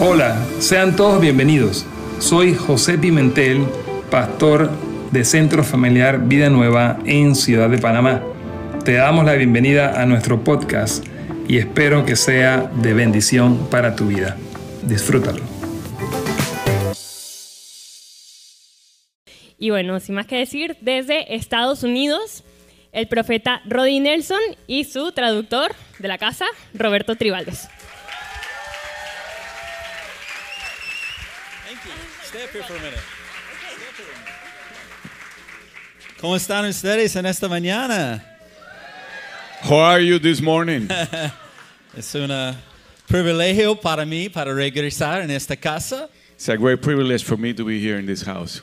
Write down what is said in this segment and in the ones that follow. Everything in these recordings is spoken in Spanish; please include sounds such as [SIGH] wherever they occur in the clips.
Hola, sean todos bienvenidos. Soy José Pimentel, pastor de Centro Familiar Vida Nueva en Ciudad de Panamá. Te damos la bienvenida a nuestro podcast y espero que sea de bendición para tu vida. Disfrútalo. Y bueno, sin más que decir, desde Estados Unidos, el profeta Roddy Nelson y su traductor de la casa, Roberto Tribaldos. Stay up here for a minute. ¿Cómo están ustedes en esta mañana? How are you this morning? [LAUGHS] Es un uh, privilegio para mí para regresar en esta casa. It's a great privilege for me to be here in this house.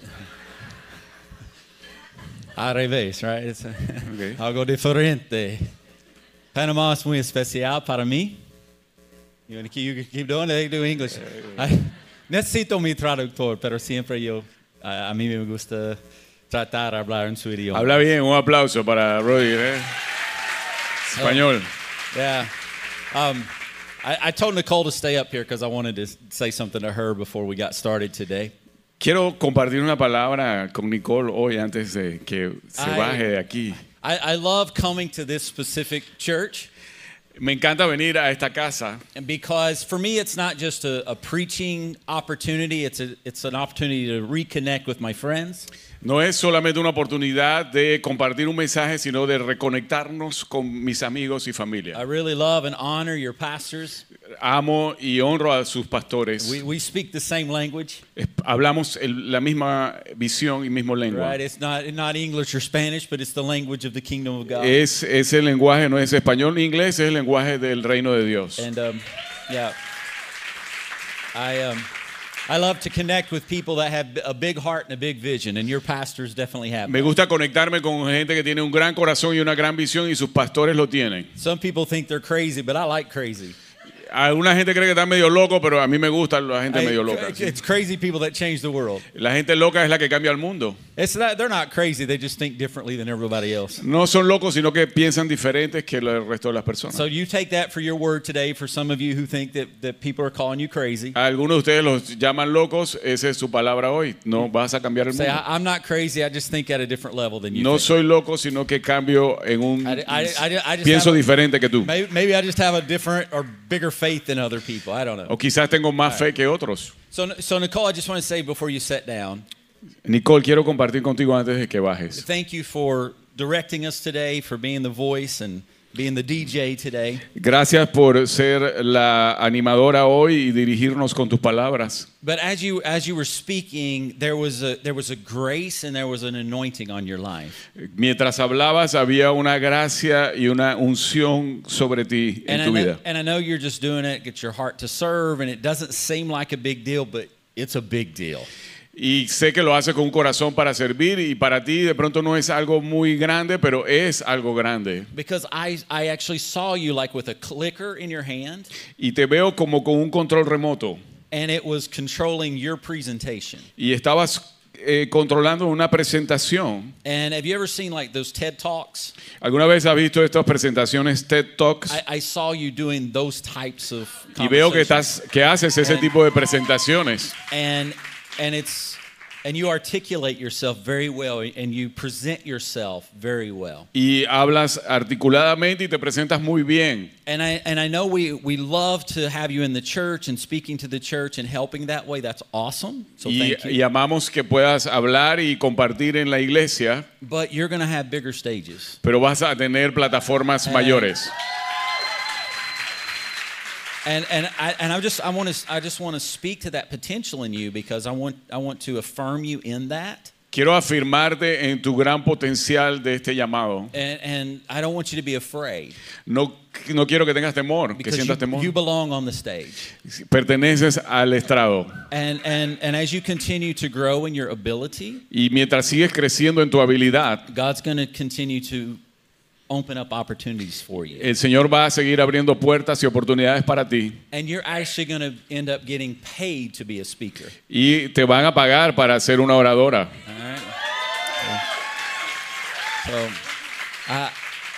Al revés, right? Uh, [LAUGHS] Okay. algo diferente. Panamá es muy especial para mí. You, wanna keep, you can keep doing it, do English. I- necesito mi traductor, pero siempre yo, a, a mí me gusta tratar de hablar en su idioma. Habla bien, un aplauso para Roger. ¿eh? Español. Yeah. Um, I, I told Nicole to stay up here because I wanted to say something to her before we got started today. Quiero compartir una palabra con Nicole hoy antes de que se Ay. baje de aquí. I, I love coming to this specific church Me encanta venir a esta casa and because for me it's not just a, a preaching opportunity, it's, a, it's an opportunity to reconnect with my friends. No es solamente una oportunidad de compartir un mensaje, sino de reconectarnos con mis amigos y I familia. really love and honor your pastors. Amo y honro a sus pastores. We, we speak the same language, Hablamos el- la misma visión y mismo lengua. right? It's not, not English or Spanish, but it's the language of the kingdom of God. Es, es el lenguaje, no es español ni inglés, es el lenguaje del reino de Dios. And um, yeah, I um, I love to connect with people that have a big heart and a big vision, and your pastors definitely have. Me gusta conectarme con gente que tiene un gran corazón y una gran visión y sus pastores lo tienen. Some people think they're crazy, but I like crazy. Alguna gente cree que está medio loco, pero a mí me gusta la gente Hey, medio loca. It's crazy people that change the world. La gente loca es la que cambia el mundo. It's not, they're not crazy. They just think differently than everybody else. No son locos, sino que piensan diferentes que el resto de las personas. So you take that for your word today. For some of you who think that, that people are calling you crazy, A algunos de ustedes los llaman locos, esa es su palabra hoy. No vas a cambiar el say mundo. I, I'm not crazy. I just think at a different level than you. No think. soy loco, sino que cambio en un... I- I- I- I Pienso have a- diferente que tú. Maybe, maybe I just have a different or bigger faith than other people. I don't know. O quizás tengo más fe que otros. So, so Nicole, I just want to say before you sit down, Nicole, quiero compartir contigo antes de que bajes. thank you for directing us today, for being the voice and being the DJ today. Gracias por ser la animadora hoy y dirigirnos con tus palabras. But as you as you were speaking, there was a there was a grace and there was an anointing on your life. Mientras hablabas había una gracia y una unción sobre ti And en I, tu know, vida. and I know you're just doing it, get your heart to serve, and it doesn't seem like a big deal, but it's a big deal. Y sé que lo haces con un corazón para servir y para ti de pronto no es algo muy grande, pero es algo grande. Because I I actually saw you like with a clicker in your hand, Y te veo como con un control remoto and it was controlling your presentation. y estabas eh, controlando una presentación. And have you ever seen like those TED Talks? ¿Alguna vez has visto estas presentaciones TED Talks? I, I saw you doing those types of Y veo que, estás, que haces ese And- tipo de presentaciones. and and it's and you articulate yourself very well and you present yourself very well. Y hablas articuladamente y te presentas muy bien. And I and I know we we love to have you in the church and speaking to the church and helping that way. That's awesome. So Y, thank you. y amamos que puedas hablar y compartir en la iglesia, But you're going to have bigger stages. pero vas a tener plataformas eh, mayores. And and I and I just I want to I just want to speak to that potential in you because I want I want to affirm you in that. Quiero afirmarte en tu gran potencial de este llamado. And and I don't want you to be afraid No, no quiero que tengas temor, que sientas you, temor. you belong on the stage. Perteneces al estrado. And and and as you continue to grow in your ability, Y mientras sigues creciendo en tu habilidad, God's going to continue to open up opportunities for you. el Señor va a seguir abriendo puertas y oportunidades para ti. And you're actually going to end up getting paid to be a speaker. Y te van a pagar para ser una oradora. All right? So, I,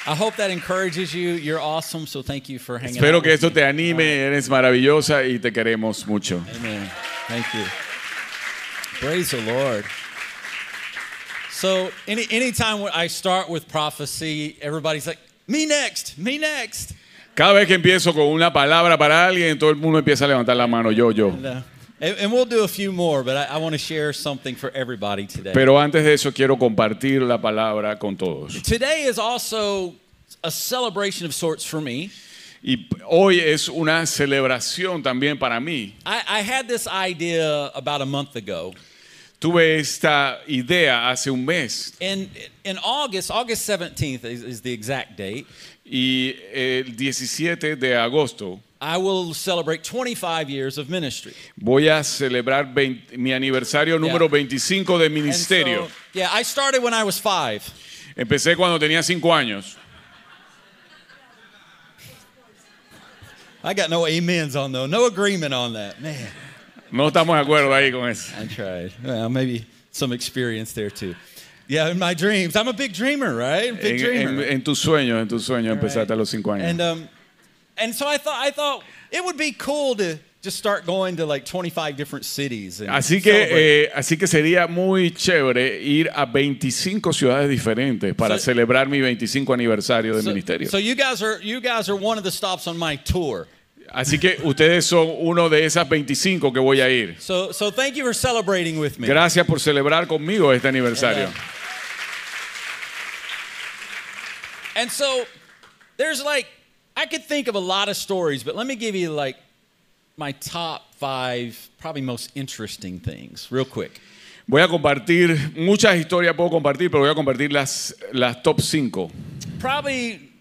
I hope that encourages you. You're awesome, so thank you for hanging Espero out que esto te anime, eres maravillosa y te queremos mucho. Amen. Thank you. Praise the Lord. So, any anytime I start with prophecy, everybody's like, "Me next, me next." Cada vez que empiezo con una palabra para alguien, todo el mundo empieza a levantar la mano, yo, yo. And, uh, and, we'll do a few more, but I, I want to share something for everybody today. Pero antes de eso quiero compartir la palabra con todos. today is also a celebration of sorts for me. Y hoy es una celebración también para mí. I, I had this idea about a month ago. Tuve esta idea hace un mes In, in August, August 17th is, is the exact date, y el 17 de agosto I will celebrate 25 years of ministry. voy a celebrar 20 mi aniversario número 25 de ministerio. so, yeah, I started when I was five. Empecé cuando tenía 5 años. I got no amens on though, no agreement on that. Man, No estamos de acuerdo ahí con eso. I tried. Well, maybe some experience there too. Yeah, in my dreams. I'm a big dreamer, right? Big En, dreamer. en- en tus sueños, en tus sueños empezaste a los 5 años. And um, and so I thought I thought it would be cool to just start going to like 25 different cities. And Así celebrate. que, eh, así que sería muy chévere ir a 25 ciudades diferentes para So- celebrar mi 25 aniversario de so, ministerio. so you guys are you guys are one of the stops on my tour. Así que ustedes son uno de esas 25 que voy a ir. So so thank you for celebrating with me. Gracias por celebrar conmigo este aniversario. And so there's like I could think of a lot of stories, but let me give you like my top five, probably most interesting things, real quick. Voy a compartir, muchas historias puedo compartir, pero voy a compartir las, las top 5. Probably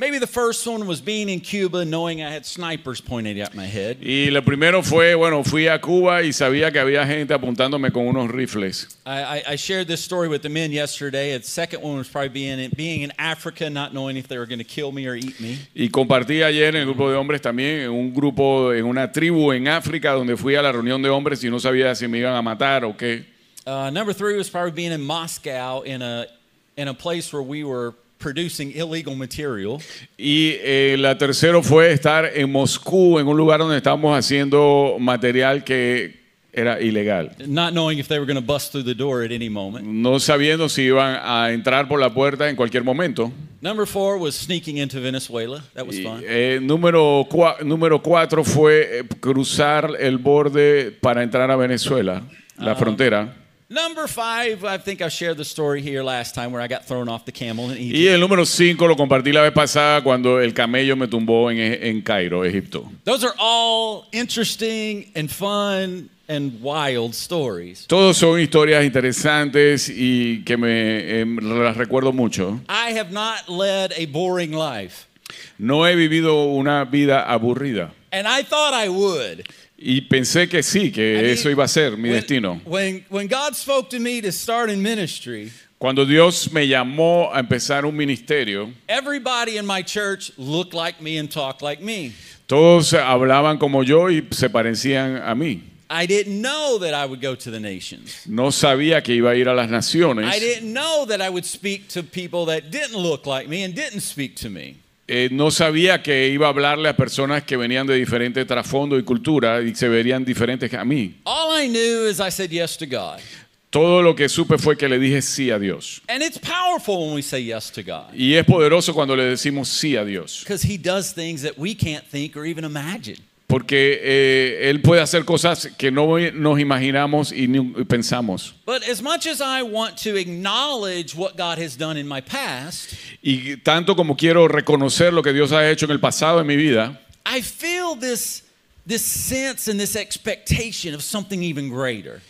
maybe the first one was being in Cuba, knowing I had snipers pointed at my head. Y lo primero fue, bueno, fui a Cuba y sabía que había gente apuntándome con unos rifles. I, I, I shared this story with the men yesterday. The second one was probably being in, being in Africa, not knowing if they were going to kill me or eat me. Y compartí ayer en el grupo de hombres también, en un grupo, en una tribu en África, donde fui a la reunión de hombres y no sabía si me iban a matar o qué. Uh, number three was probably being in Moscow in a in a place where we were producing illegal material. Y eh, la tercero fue estar en Moscú, en un lugar donde estábamos haciendo material que era ilegal. not knowing if they were going to bust through the door at any moment. No sabiendo si iban a entrar por la puerta en cualquier momento. Number four was sneaking into Venezuela. That was Y, fun. eh, número, cua- número cuatro fue eh, cruzar el borde para entrar a Venezuela, la frontera. Number five, I think I shared the story here last time where I got thrown off the camel in Egypt. Y el número cinco lo compartí la vez pasada cuando el camello me tumbó en, en Cairo, Egipto. Those are all interesting and fun and wild stories. Todos son historias interesantes y que me em, las recuerdo mucho. I have not led a boring life, No he vivido una vida aburrida. and I thought I would. Y pensé que sí, que I mean, eso iba a ser mi when- destino. When, when God spoke to me to start in ministry, Cuando Dios me llamó a empezar un ministerio, everybody in my church looked like me and talked like me. todos hablaban como yo y se parecían a mí. I didn't know that I would go to the nations. No sabía que iba a ir a las I naciones. didn't know that I would speak to people that didn't look like me and didn't speak to me. Eh, no sabía que iba a hablarle a personas que venían de diferente trasfondo y cultura y se verían diferentes a mí. All I knew is I said yes to God. Todo lo que supe fue que le dije sí a Dios. And it's powerful when we say yes to God Y es poderoso cuando le decimos sí a Dios. because He does things that we can't think or even imagine. Porque eh, Él puede hacer cosas que no nos imaginamos y ni pensamos. But as much as I want to acknowledge what God has done in my past, Y tanto como quiero reconocer lo que Dios ha hecho en el pasado en mi vida, I feel this, this sense and this expectation of something even greater.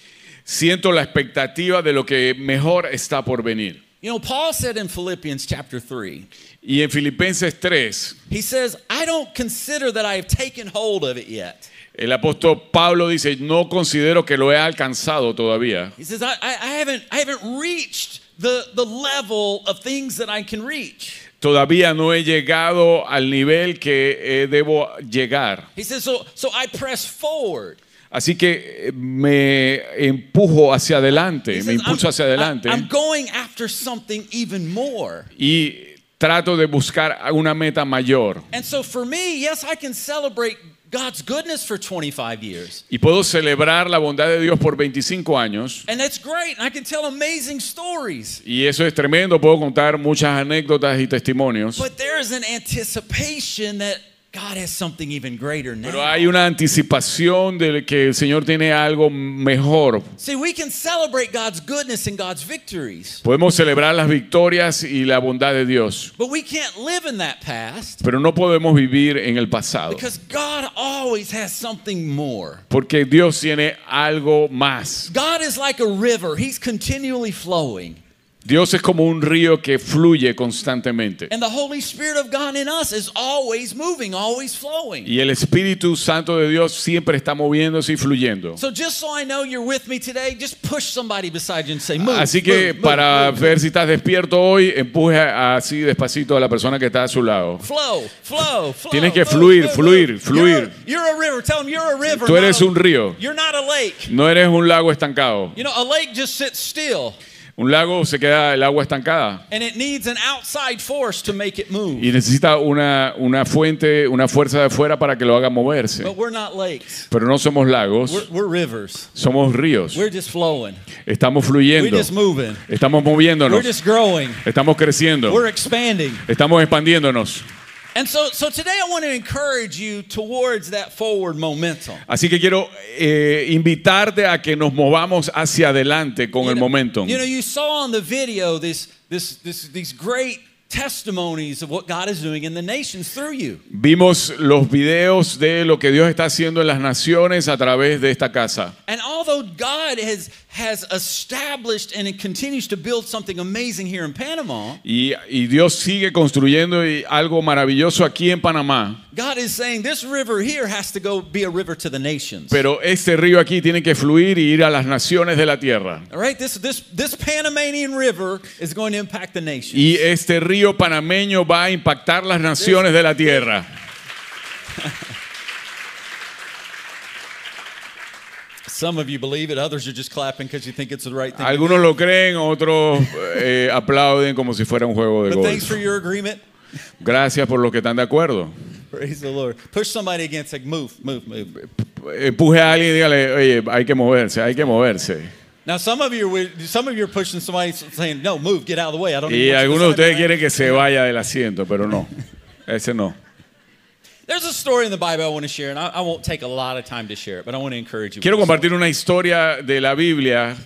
siento la expectativa de lo que mejor está por venir. You know, Paul said in Philippians chapter 3, Y en Filipenses 3, he says, I don't consider that I have taken hold of it yet. el apóstol Pablo dice, no considero que lo he alcanzado todavía. He says, I, I, haven't, I haven't reached the, the level of things that I can reach. Todavía no he llegado al nivel que eh, debo llegar. He says, so, so I press forward. Así que eh, me empujo hacia adelante, He me says, impulso hacia adelante I'm going after something even more. y trato de buscar una meta mayor. And so for me, yes, I can celebrate God's goodness for 25 years. Y puedo celebrar la bondad de Dios por 25 años. And that's great. And I can tell amazing stories. Y eso es tremendo, puedo contar muchas anécdotas y testimonios. But there is an anticipation that God has something even greater now. Pero hay una anticipación de que el Señor tiene algo mejor. See, we can celebrate God's goodness and God's victories, Podemos celebrar las victorias y la bondad de Dios, but we can't live in that past pero no podemos vivir en el pasado. because God always has something more. Porque Dios tiene algo más. God is like a river, He's continually flowing. Dios es como un río que fluye constantemente. And the Holy Spirit of God in us is always moving, always flowing. Y el Espíritu Santo de Dios siempre está moviéndose y fluyendo. So just so I know you're with me today, just push somebody beside you and say, move. Así que para ver si estás despierto hoy, empuje así despacito a la persona que está a su lado. Flow, flow, flow. Tienes que fluir, fluir, fluir. You're, you're a river. Tell them you're a river. Tú eres un río. You're not a lake. No eres un lago estancado. You know, a lake just sits still Un lago se queda el agua estancada and it needs an outside force to make it move. y necesita una, una fuente, una fuerza de afuera para que lo haga moverse. But we're not lakes. Pero no somos We're, lagos, we're rivers. somos ríos. We're just flowing. Estamos We're fluyendo, just moving. estamos We're moviéndonos, just growing. estamos creciendo, We're expanding. estamos expandiéndonos. And so, so today I want to encourage you towards that forward momentum. Así que quiero eh, invitarte a que nos movamos hacia adelante con You el know- momentum. You know, you saw on the video this, this, this, these great testimonies of what God is doing in the nations through you. Vimos los videos de lo que Dios está haciendo en las naciones a través de esta casa. And although God has, has established and it continues to build something amazing here in Panama, Y, y Dios sigue construyendo y algo maravilloso aquí en Panamá. God is saying this river here has to go be a river to the nations. Pero este río aquí tiene que fluir y ir a las naciones de la tierra. All right, this, this, this Panamanian river is going to impact the nations. Y este río panameño va a impactar las naciones de la tierra. Some of you believe it, others are just clapping because you think it's the right thing. to do. Algunos lo creen, otros eh, aplauden como si fuera un juego de But thanks for golf. your agreement. Gracias por los que están de acuerdo. Praise the Lord. Push somebody against, like, move, move, move. Empuje a alguien y dígale, oye, hay que moverse, hay que moverse. Now, some of you, are some of you are pushing somebody saying, "No, move, get out of the way." I don't. Y even want you algunos de ustedes quieren que se vaya del asiento, pero no. Ese no. There's a story in the Bible I want to share, and I, I won't take a lot of time to share it, but I want to encourage you. Quiero compartir una historia de la Biblia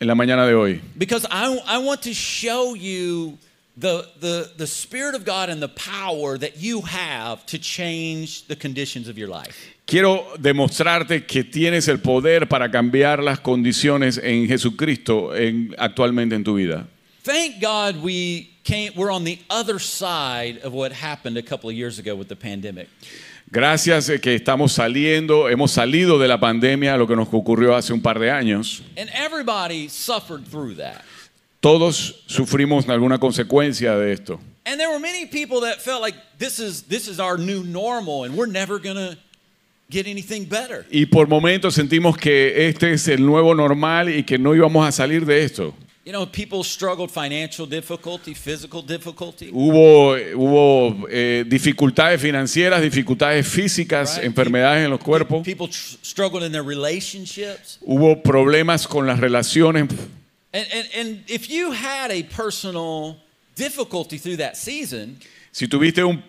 en la mañana de hoy. because I, I want to show you the, the, the Spirit of God and the power that you have to change the conditions of your life. Quiero demostrarte que tienes el poder para cambiar las condiciones en Jesucristo en- actualmente en tu vida. Thank God we came, we're on the other side of what happened a couple of years ago with the pandemic. Gracias eh, que estamos saliendo, hemos salido de la pandemia, lo que nos ocurrió hace un par de años. And everybody suffered through that. Todos sufrimos alguna consecuencia de esto. And there were many people that felt like this is, this is our new normal and we're never going to get anything better. Y por momentos sentimos que este es el nuevo normal y que no íbamos a salir de esto. You know, people struggled financial difficulty, physical difficulty. Hubo, hubo eh, dificultades financieras, dificultades físicas, Right. enfermedades en los cuerpos. People tr- struggled in their relationships. Hubo problemas con las relaciones. And, and, and if you had a personal difficulty through that season, Si tuviste, un,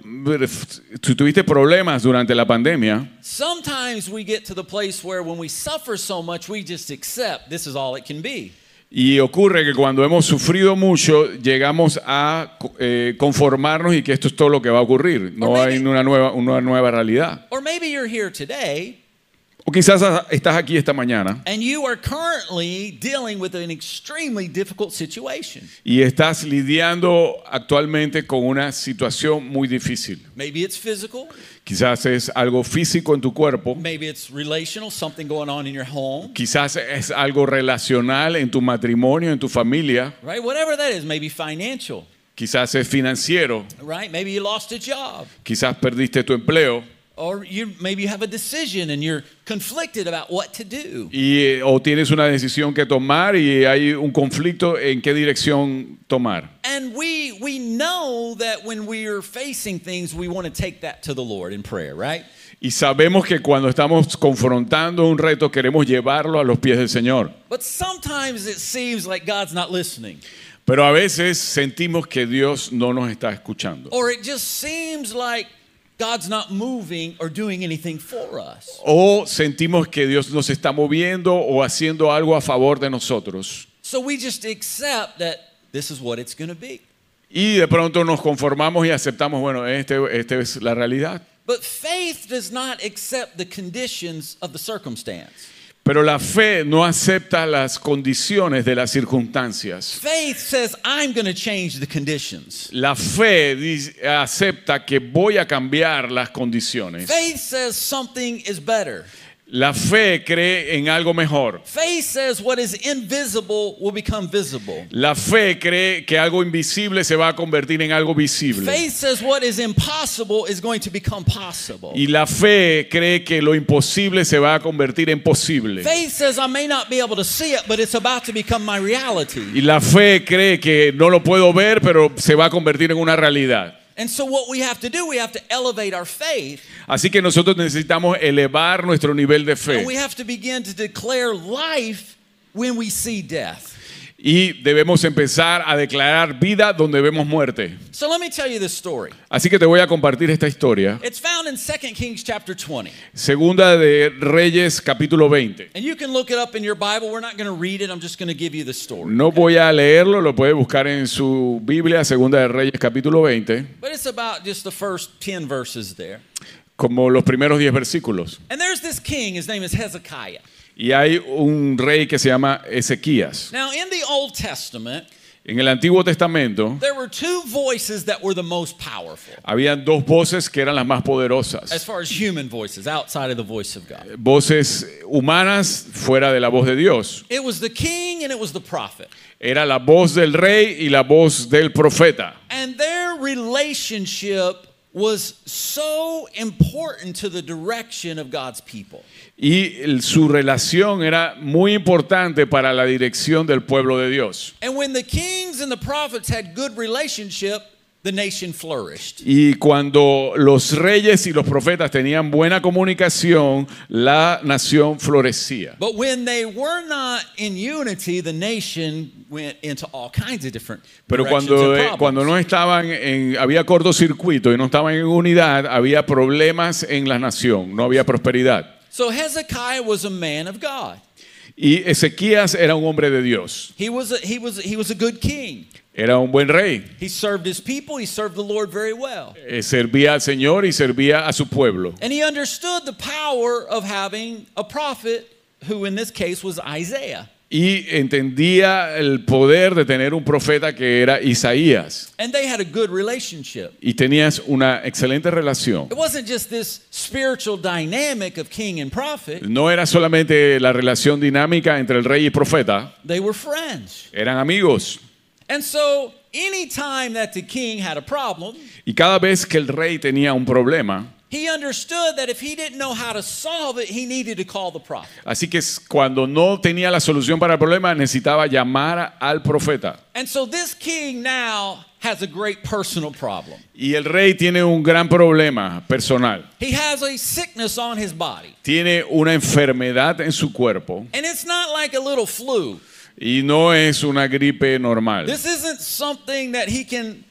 si tuviste problemas durante la pandemia, sometimes we get to the place where when we suffer so much, we just accept this is all it can be. y ocurre que cuando hemos sufrido mucho, llegamos a eh, conformarnos y que esto es todo lo que va a ocurrir. No hay una nueva, una nueva realidad. Or maybe you're here today O quizás estás aquí esta mañana and you are currently dealing with an extremely difficult situation. y estás lidiando actualmente con una situación muy difícil. Maybe it's physical, Quizás es algo físico en tu cuerpo, maybe it's relational, something going on in your home, quizás es algo relacional en tu matrimonio, en tu familia, right? Whatever that is, maybe financial, quizás es financiero, right? Maybe you lost a job. quizás perdiste tu empleo, or you maybe you have a decision and you're conflicted about what to do. Y, eh, o tienes una decisión que tomar y hay un conflicto en qué dirección tomar. And we we know that when we're facing things, we want to take that to the Lord in prayer, right? Y sabemos que cuando estamos confrontando un reto queremos llevarlo a los pies del Señor. But sometimes it seems like God's not listening. Pero a veces sentimos que Dios no nos está escuchando. Or it just seems like God's not moving or doing anything for us. O sentimos que Dios nos está moviendo o haciendo algo a favor de nosotros. So we just accept that this is what it's going to be. Y de pronto nos conformamos y aceptamos, bueno, este, este es la realidad. But faith does not accept the conditions of the circumstance. Pero la fe no acepta las condiciones de las circunstancias. Faith says, I'm going to change the conditions. La fe dice- acepta que voy a cambiar las condiciones. Faith says something is better. La fe cree en algo mejor. Faith says what is invisible will become visible. La fe cree que algo invisible se va a convertir en algo visible. Faith says what is impossible is going to become possible. Y la fe cree que lo imposible se va a convertir en posible. Faith says I may not be able to see it, but it's about to become my reality. Y la fe cree que no lo puedo ver, pero se va a convertir en una realidad. And so, what we have to do, we have to elevate our faith. Así que nosotros necesitamos elevar nuestro nivel de fe. Y debemos empezar a declarar vida donde vemos muerte. So let me tell you this story. Así que te voy a compartir esta historia. It's found in 2 Kings chapter 20. Segunda de Reyes capítulo 20. And you can look it up in your Bible. We're not going to read it. I'm just going to give you the story. No voy a leerlo, lo puede buscar en su Biblia, Segunda de Reyes capítulo 20, But it's about just the first 10 verses there. como los primeros 10 versículos. And there's this king, his name is Hezekiah. Y hay un rey que se llama Ezequías. Now, in the Old Testament, En el Antiguo Testamento there were two voices that were the most powerful habían dos voces que eran las más as poderosas. far as human voices outside of the voice of God. Voces humanas fuera de la voz de Dios. It was the king and it was the prophet. Era la voz del rey y la voz del profeta. And their relationship was so important to the direction of God's people. Y el- su relación era muy importante para la dirección del pueblo de Dios. And when the kings and the prophets had good relationship, the nation flourished. Y cuando los reyes y los profetas tenían buena comunicación, la nación florecía. But when they were not in unity, the nation went into all kinds of different Pero cuando, and eh, problems. cuando no estaban en, había cortocircuito y no estaban en unidad, había problemas en la nación, no había prosperidad. So Hezekiah was a man of God. Y Ezequías era un hombre de Dios, He was a, he was he was a good king. era un buen rey, He served his people. He served the Lord very well. Eh, servía al Señor y servía a su pueblo. And he understood the power of having a prophet who in this case was Isaiah. Y entendía el poder de tener un profeta que era Isaías. And they had a good relationship. Y tenías una excelente relación. It wasn't just this spiritual dynamic of king and prophet. No era solamente la relación dinámica entre el rey y profeta, They were friends. eran amigos. And so anytime that the king had a problem, Y cada vez que el rey tenía un problema, he understood that if he didn't know how to solve it, he needed to call the prophet. así que cuando no tenía la solución para el problema, necesitaba llamar al profeta. And so this king now has a great personal problem. Y el rey tiene un gran problema personal. He has a sickness on his body. Tiene una enfermedad en su cuerpo And it's not like a little flu. y no es una gripe normal. This isn't something that he can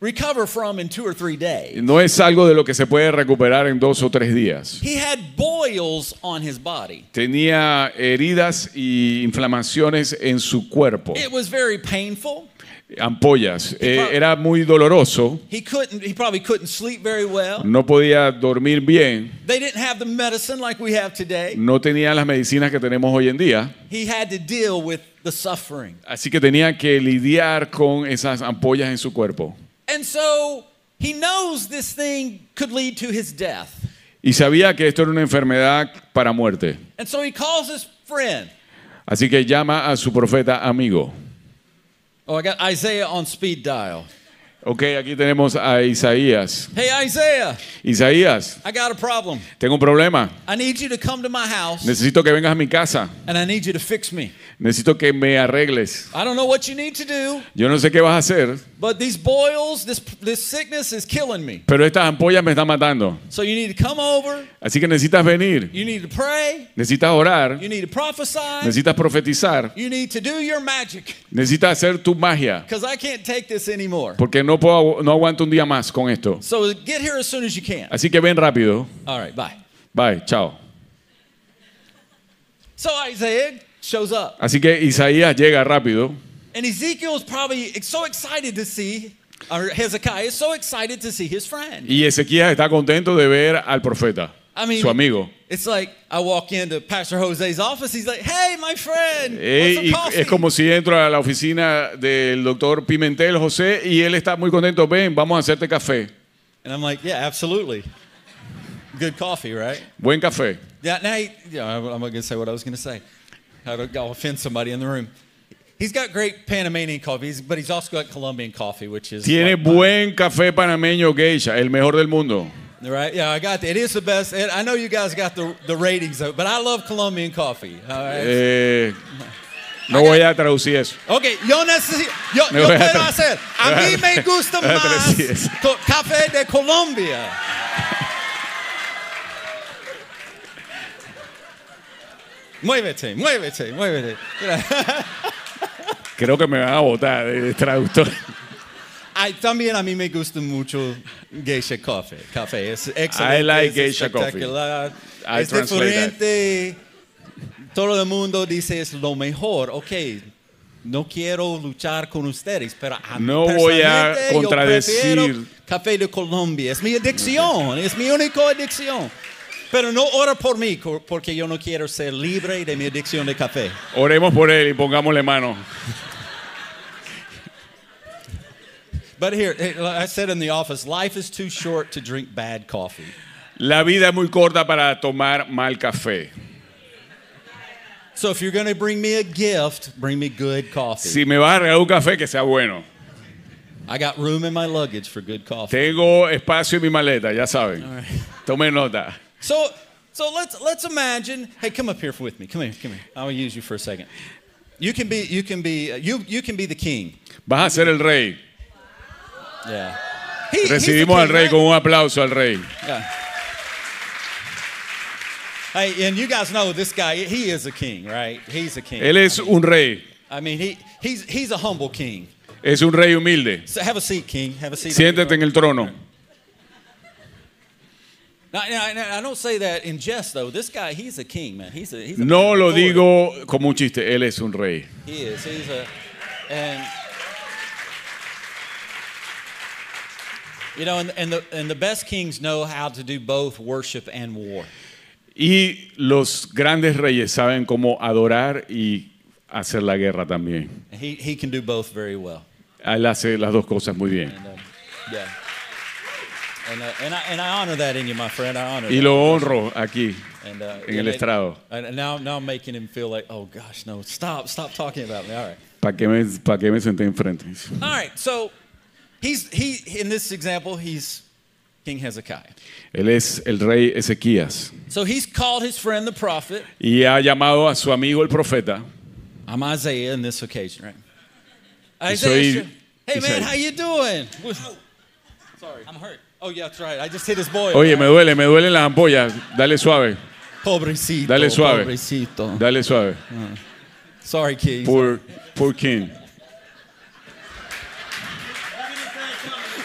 recover from in two or three days. No es algo de lo que se puede recuperar en dos o tres días. He had boils on his body. Tenía heridas y inflamaciones en su cuerpo, It was very painful. ampollas. Eh, era muy doloroso, He couldn't he probably couldn't sleep very well. no podía dormir bien, They didn't have the medicine like we have today. no tenía las medicinas que tenemos hoy en día, He had to deal with the suffering. así que tenía que lidiar con esas ampollas en su cuerpo. And so he knows this thing could lead to his death. Y sabía que esto era una enfermedad para muerte. And so he calls his friend. Así que llama a su profeta amigo. Oh, I got Isaiah on speed dial. Ok, aquí tenemos a Isaías. Hey, Isaiah, Isaías, I got a problem. tengo un problema. I need you to come to my house Necesito que vengas a mi casa. and I need you to fix me. Necesito que me arregles. I don't know what you need to do, Yo no sé qué vas a hacer, but these boils, this, this sickness is killing me. pero estas ampollas me están matando. So you need to come over, Así que necesitas venir. you need to pray, Necesitas orar. you need to prophesy, Necesitas profetizar. you need to do your magic Necesitas hacer tu magia. because I can't take this anymore. Porque no, puedo, no aguanto un día más con esto. So get here as soon as you can. Así que ven rápido. All right, bye. Bye, chao. So Isaiah shows up, Así que Isaías llega rápido. and Ezekiel is probably so excited to see, or Hezekiah is so excited to see his friend. Y Ezequías está contento de ver al profeta, I mean, su amigo. It's like I walk into Pastor Jose's office. He's like, "Hey, my friend, Eh, what's y some coffee?" es como si entro a la oficina del doctor Pimentel José y él está muy contento. Ven, vamos a hacerte café. and I'm like, "Yeah, absolutely. Good coffee, right?" Buen café. Yeah. Now, he, yeah, I'm I'm not gonna say what I was gonna say. I don't, I'll offend somebody in the room. He's got great Panamanian coffee, but he's also got Colombian coffee, which is Tiene like mine, buen café panameño geisha, el mejor del mundo. Right. Yeah, I got that. It is the best. and I know you guys got the, the ratings, but I love Colombian coffee. All right. Eh, no voy a traducir eso. Ok, yo necesito, yo, Me yo voy a tra- hacer. A mí me [LAUGHS] gusta voy a más traducir eso. co- café de Colombia. Muévete, muévete, muévete. Creo que me van a votar de, de traductor. [LAUGHS] Ay, también a mí me gusta mucho geisha coffee. Café es excelente. I like es geisha coffee. espectacular, I es translate that. diferente. Todo el mundo dice es lo mejor. Ok, no quiero luchar con ustedes, pero a mí No voy a contradecir. café de Colombia. Es mi adicción, es mi única adicción. Pero no ora por mí, porque yo no quiero ser libre de mi adicción de café. Oremos por él y pongámosle mano. But here, I said in the office, life is too short to drink bad coffee. La vida es muy corta para tomar mal café. So if you're going to bring me a gift, bring me good coffee. Si me vas a regalar un café, que sea bueno. I got room in my luggage for good coffee. Tengo espacio en mi maleta, ya saben. Tomen nota. So, so let's let's imagine. Hey, come up here with me. Come here, come here. I'll use you for a second. You can be you can be uh, you you can be the king. Vas a ser el rey. Yeah. He- Recibimos al rey right? con un aplauso al rey. Yeah. Hey, and you guys know this guy. He is a king, right? He's a king. Él es un rey. I mean, he he's he's a humble king. Es un rey humilde. So have a seat, king. Have a seat. Siéntate en el trono. Now, now, now, I don't say that in jest, though. This guy, he's a king, man. He's a, he's a No lo digo como un chiste. Él es un rey. He is. He's a, and you know, and, and the and the best kings know how to do both worship and war. Y los grandes reyes saben cómo adorar y hacer la guerra también. He he can do both very well. Él hace las dos cosas muy bien. And, yeah. And, uh, and, I, and I honor that in you, my friend. I honor Y lo honro aquí. And, uh, en el estrado. And now, now I'm making him feel like, oh gosh, no, stop, stop talking about me. All right. ¿Para qué me, senté enfrente? All right, so he's he in this example he's King Hezekiah. Él es el rey Ezequías. So he's called his friend the prophet. Y ha llamado a su amigo el profeta. I'm Isaiah in this occasion, right? Isaiah, hey man, how you doing? Sorry, I'm hurt. Oh yeah, that's right. I just hit his boy. Oye, me duele, me duelen las ampollas. Dale suave, Pobrecito. Dale suave. Pobrecito. dale suave. Sorry, King. Poor, poor king.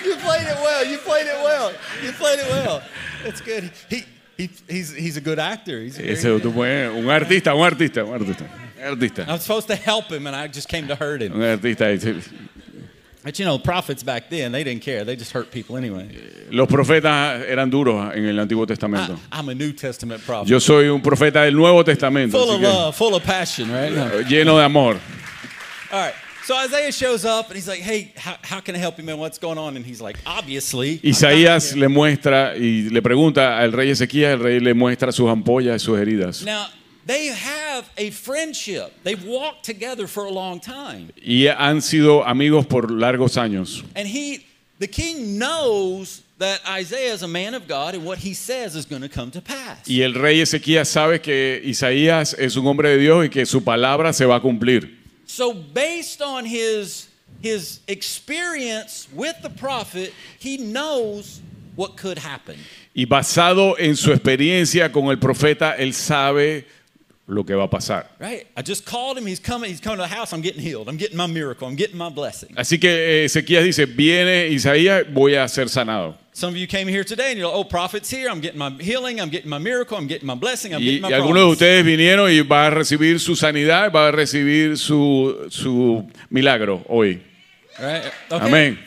You played it well. You played it well. You played it well. It's good. He, he, he's, he's a good actor. He's a good- un artista, un artista, un artista. Un artista. I'm supposed to help him, and I just came to hurt him. Un artista. But you know, prophets back then, they didn't care. They just hurt people anyway. Los profetas eran duros en el Antiguo I, Testamento. I'm a New Testament prophet. Yo soy un profeta del Nuevo Testamento, full of que, love, full of passion, right? lleno de amor. All right. So Isaiah shows up and he's like, hey, how, how can I help you, man? What's going on? And he's like, obviously. I'm Isaías down here." le muestra y le pregunta al rey Ezequías, el rey le muestra sus ampollas y sus heridas. Now, they have a friendship. They've walked together for a long time. Y han sido amigos por largos años. And he the king knows that Isaiah is a man of God and what he says is going to come to pass. Y el rey Ezequías sabe que Isaías es un hombre de Dios y que su palabra se va a cumplir. So based on his his experience with the prophet, he knows what could happen. Y basado en su experiencia con el profeta, él sabe lo que va a pasar. Right? I just called him. He's coming. He's coming to the house. I'm getting healed. I'm getting my miracle. I'm getting my blessing. Así que eh, Ezequías dice, viene Isaías, voy a ser sanado. Some of you came here today and you're like, oh, prophet's here. I'm getting my healing. I'm getting my miracle. I'm getting my blessing. I'm Y, algunos de ustedes vinieron y va a recibir su sanidad, va a recibir su, su milagro hoy. Right? Okay. Amén.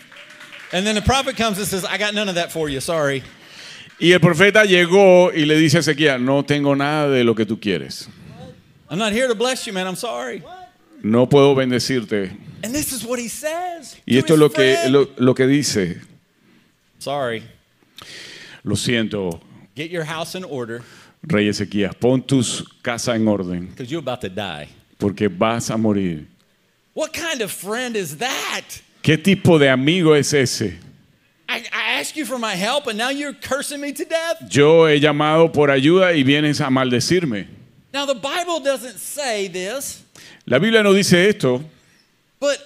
And then the prophet comes and says, I got none of that for you. Sorry. Y el profeta llegó y le dice a Ezequías, no tengo nada de lo que tú quieres. I'm not here to bless you, man. I'm sorry. No puedo bendecirte. And this is what he says. Y to esto es lo que, lo, lo que dice. Sorry. Lo siento, Get your house in order rey Ezequías, pon tu casa en orden, because you're about to die. porque vas a morir. What kind of friend is that? ¿Qué tipo de amigo es ese? I, I asked you for my help and now you're cursing me to death? Yo he llamado por ayuda y vienes a maldecirme. Now, the Bible doesn't say this, La Biblia no dice esto, but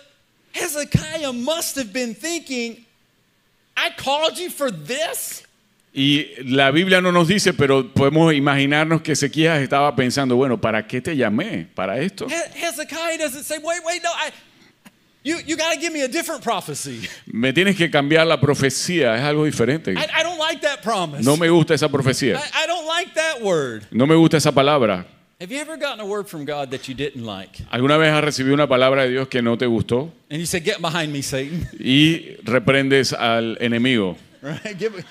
Hezekiah must have been thinking, I called you for this? y la Biblia no nos dice, pero podemos imaginarnos que Ezequías estaba pensando, bueno, ¿para qué te llamé? ¿Para esto? He- Hezekiah doesn't say, wait, wait, no, I, you, you got to give me a different prophecy. Me tienes que cambiar la profecía, es algo diferente. I, I don't like that promise. No me gusta esa profecía, I, I don't like that word. no me gusta esa palabra. Have you ever gotten a word from God that you didn't like? ¿Alguna vez has recibido una palabra de Dios que no te gustó? And you say, Get behind me, Satan. [LAUGHS] y reprendes al enemigo. Right? Give, me-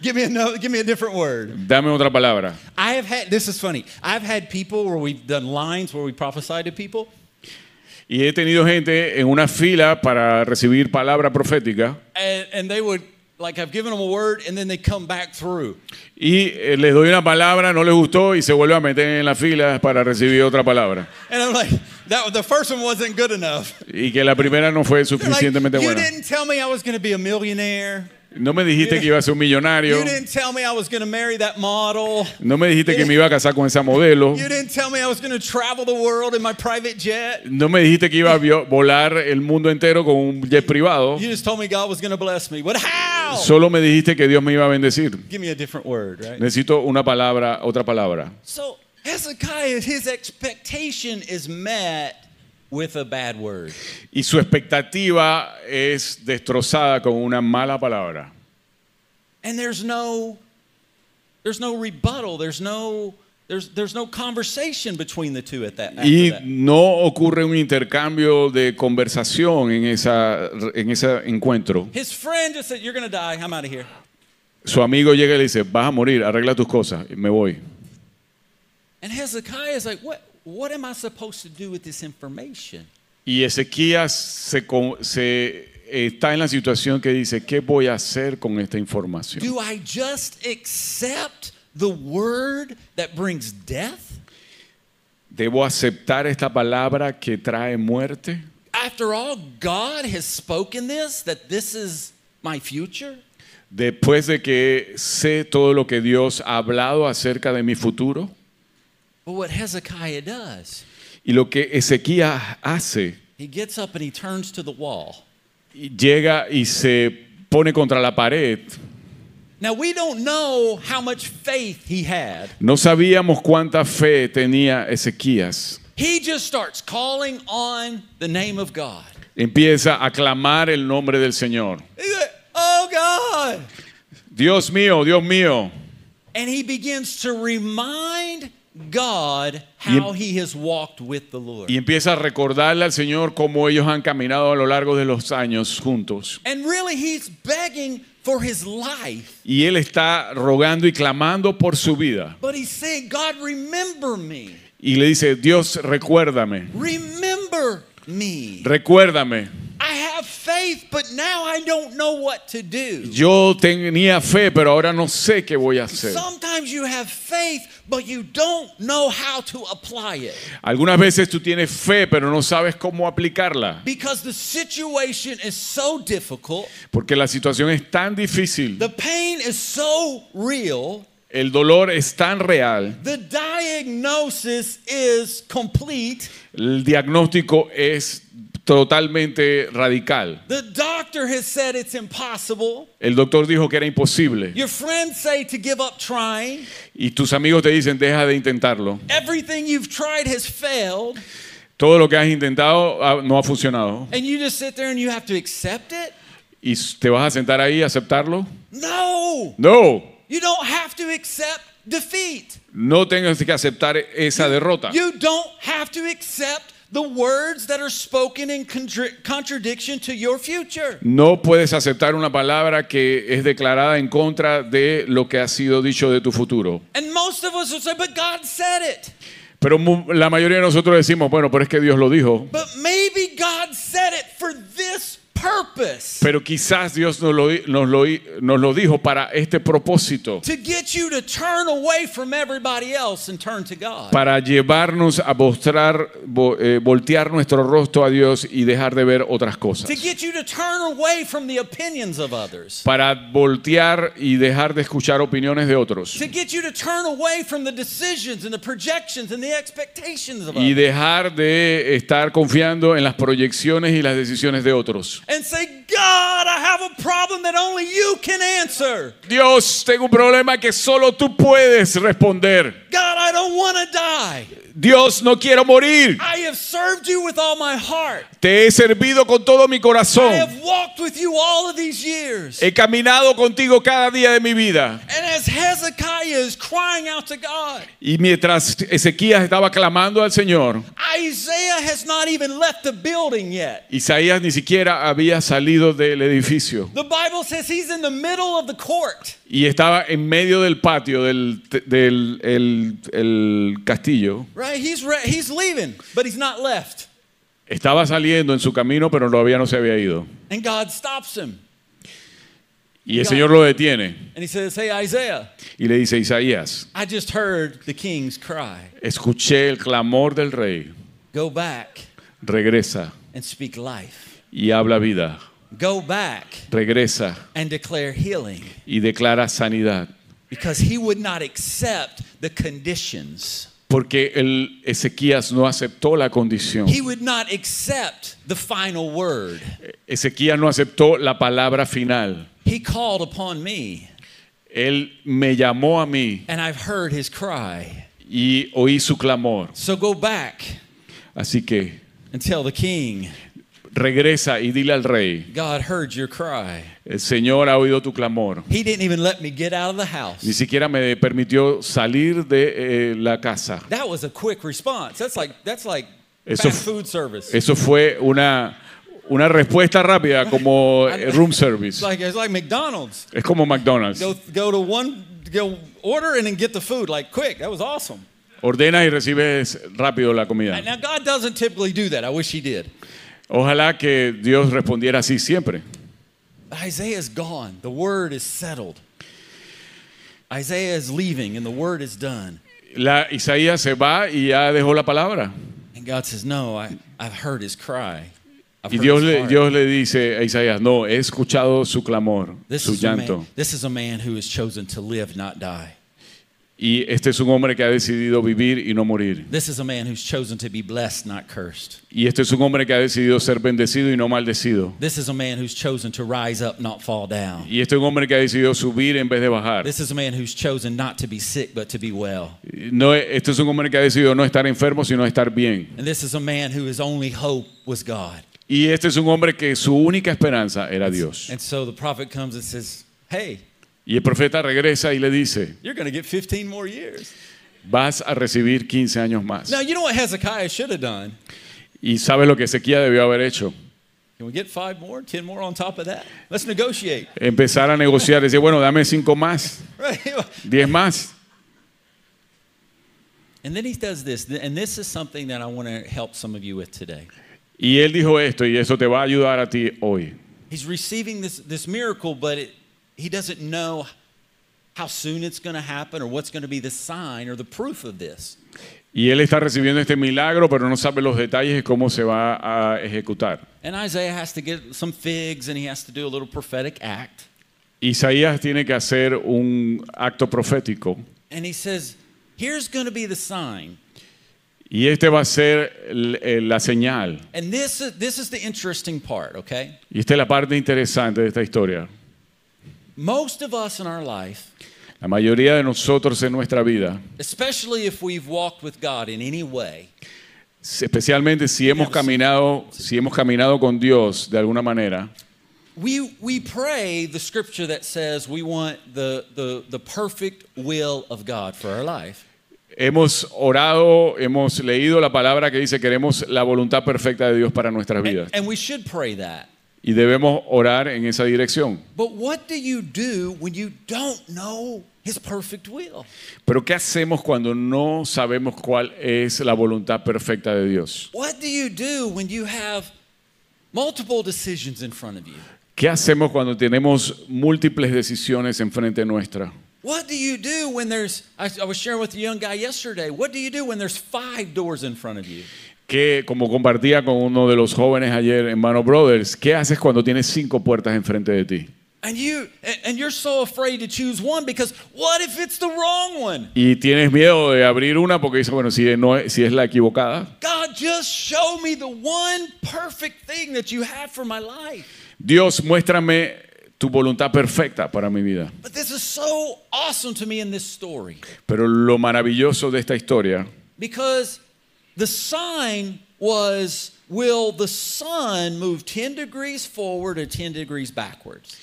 give me another, give me a different word. Dame otra palabra. I have had, this is funny. I've had people where we've done lines where we prophesy to people, Y he tenido gente en una fila para recibir palabra profética and, and they would, like, I've given them a word, and then they come back through. y eh, les doy una palabra, no les gustó y se vuelve a meter en la fila para recibir otra palabra. And I'm like, that, the first one wasn't good enough. Y que la primera no fue [LAUGHS] They're like, suficientemente you buena. didn't tell me I was going to be a millionaire. No me dijiste que iba a ser un millonario. You didn't tell me I was going to marry that model. No me dijiste que me iba a casar con esa modelo. You didn't tell me I was going to travel the world in my private jet. No me dijiste que iba a volar el mundo entero con un jet privado. You just told me God was going to bless me. But how? Solo me dijiste que Dios me iba a bendecir. Give me a different word, right? Necesito una palabra, otra palabra. So Hezekiah, his expectation is met with a bad word. Y su expectativa es destrozada con una mala palabra. And there's no there's no rebuttal, there's no there's there's no conversation between the two at that, Y that. no ocurre un intercambio de conversación en, esa, en ese encuentro. His friend just said, You're gonna die, I'm out of here. Su amigo llega y le dice, vas a morir, arregla tus cosas, y me voy. And Hezekiah is like, What what am I supposed to do with this information? Y Ezequías se, se- está en la situación que dice, ¿qué voy a hacer con esta información? Do I just accept the word that brings death? ¿Debo aceptar esta palabra que trae muerte? After all, God has spoken this, that this is my future? Después de que sé todo lo que Dios ha hablado acerca de mi futuro. But what Hezekiah does, Y lo que Ezequías hace, he gets up and he turns to the wall. y llega y se pone contra la pared. Now, we don't know how much faith he had. No sabíamos cuánta fe tenía Ezequías. He just starts calling on the name of God. Empieza a clamar el nombre del Señor. Like, oh God. Dios mío, Dios mío. And he begins to remind God how he has walked with the Lord. Y empieza a recordarle al Señor cómo ellos han caminado a lo largo de los años juntos. And really, he's begging for his life. Y él está rogando y clamando por su vida. But he's saying, God, remember me. Y le dice, Dios, recuérdame, Remember me. recuérdame. Yo tenía fe, pero ahora no sé qué voy a hacer. Sometimes you have faith, but you don't know how to apply it Algunas veces tú tienes fe, pero no sabes cómo aplicarla. because the situation is so difficult, Porque la situación es tan difícil, the pain is so real, el dolor es tan real, the diagnosis is complete. el diagnóstico es totalmente radical. The doctor has said it's impossible. El doctor dijo que era imposible Your friends say to give up trying. y tus amigos te dicen deja de intentarlo. Everything you've tried has failed. Todo lo que has intentado no ha funcionado And you just sit there and you have to accept it? y te vas a sentar ahí a aceptarlo. No. No, You don't have to accept defeat. no tengas que aceptar esa derrota. You don't have to accept the words that are spoken in contra- contradiction to your future. No puedes aceptar una palabra que es declarada en contra de lo que ha sido dicho de tu futuro. And most of us will say, but God said it. Pero la mayoría de nosotros decimos, bueno, pero es que Dios lo dijo. But purpose. Pero quizás Dios nos lo, di- nos lo, di- nos lo dijo para este propósito, To get you to turn away from everybody else and turn to God. para llevarnos a mostrar, eh, voltear nuestro rostro a Dios y dejar de ver otras cosas. To get you to turn away from the opinions of others. Para voltear y dejar de escuchar opiniones de otros. To get you to turn away from the decisions and the projections and the expectations of Y others. dejar de estar confiando en las proyecciones y las decisiones de otros. And say, God, I have a problem that only you can answer. Dios, tengo un problema que solo tú puedes responder. God, I don't want to die. Dios, no quiero morir. I have served you with all my heart. Te he servido con todo mi I corazón. have walked with you all of these years. He caminado contigo cada día de mi vida. And as Hezekiah is crying out to God, Y mientras Ezequías estaba clamando al Señor, Isaiah has not even left the building yet. Isaías ni siquiera había salido del edificio. The Bible says he's in the middle of the court. Y estaba en medio del patio del, del el- el castillo. Right? He's re- he's leaving, but he's not left. Estaba saliendo en su camino, pero todavía no se había ido. And God stops him. Y el Señor lo detiene And he says, Hey, Isaiah, y le dice, Isaías, I just heard the king's cry. escuché el clamor del rey. Go back Regresa and speak life. y habla vida. Go back Regresa and declare healing. y declara sanidad. Because he would not accept the conditions. Porque el Ezequías no aceptó la condición. He would not accept the final word. Ezequías no aceptó la palabra final. He called upon me, Él me llamó a mí and I've heard his cry. y oí su clamor. So go back Así que and tell the king, regresa y dile al rey, God heard your cry. el Señor ha oído tu clamor. He didn't even let me get out of the house. Ni siquiera me permitió salir de eh, la casa. That was a quick response. That's like that's like Eso fast food service. Eso fue una, una respuesta rápida como [LAUGHS] eh, room service. like it's like McDonald's. Es como McDonald's. Go go to one go order and then get the food like quick. That was awesome. Ordenas y recibes rápido la comida. Now God doesn't typically do that. I wish He did. Ojalá que Dios respondiera así siempre. Isaiah's gone. The word is settled. Isaiah is leaving and the word is done. La, Isaías se va y ya dejó la palabra. And God says, "No, I I've heard his cry. I've Y Dios le. Dios le dice a Isaías, no, he escuchado su clamor, This su is, llanto. man, this is a man who has chosen to live, not die. Y este es un hombre que ha decidido vivir y no morir. This is a man who's chosen to be blessed, not cursed. Y este es un hombre que ha decidido ser bendecido y no maldecido. This is a man who's chosen to rise up, not fall down. Y este es un hombre que ha decidido subir en vez de bajar. This is a man who's chosen not to be sick, but to be well. No, este es un hombre que ha decidido no estar enfermo, sino estar bien. And this is a man who his only hope was God. Y este es un hombre que su única esperanza era Dios. And so the prophet comes and says, Hey, Y el profeta regresa y le dice, you're going to get 15 more years. vas a recibir 15 años más. Now, you know what Hezekiah should have done? Y sabes lo que Ezequiel debió haber hecho. Can we get five more, 10 more on top of that? Let's negotiate. Empezar a negociar, decir, bueno, dame cinco más, [LAUGHS] diez más. And then he does this, and this is something that I want to help some of you with today. Y él dijo esto y eso te va a ayudar a ti hoy. he's receiving this, this miracle, but it, he doesn't know how soon it's going to happen or what's going to be the sign or the proof of this. Y él está recibiendo este milagro, pero no sabe los detalles de cómo se va a ejecutar. And Isaiah has to get some figs and he has to do a little prophetic act. Isaías tiene que hacer un acto profético And he says, Here's going to be the sign. y este va a ser la señal. And this is, this is the interesting part, okay? Y esta es la parte interesante de esta historia. Most of us in our life, La mayoría de nosotros en nuestra vida, especially if we've walked with God in any way, especialmente si hemos caminado, si hemos caminado con Dios de alguna manera, we, we pray the scripture that says we want the, the, the perfect will of God for our life. hemos orado, hemos leído la palabra que dice queremos la voluntad perfecta de Dios para nuestras vidas. And, and we should pray that. Y debemos orar en esa dirección. But what do you do when you don't know His perfect will? Pero ¿qué hacemos cuando no sabemos cuál es la voluntad perfecta de Dios? What do you do when you have multiple decisions in front of you? ¿Qué hacemos cuando tenemos múltiples decisiones enfrente nuestra? What do you do when there's, I, I was sharing with a young guy yesterday, what do you do when there's five doors in front of you? Que, como compartía con uno de los jóvenes ayer en Mano Brothers, ¿qué haces cuando tienes cinco puertas enfrente de ti? And you and- and you're so afraid to choose one because what if it's the wrong one? Y tienes miedo de abrir una porque dices, bueno, si, no, es- si es la equivocada. God just show me the one perfect thing that you have for my life. Dios, muéstrame tu voluntad perfecta para mi vida. But this is so awesome to me in this story Pero lo maravilloso de esta historia because the sign was will the sun move 10 degrees forward or 10 degrees backwards?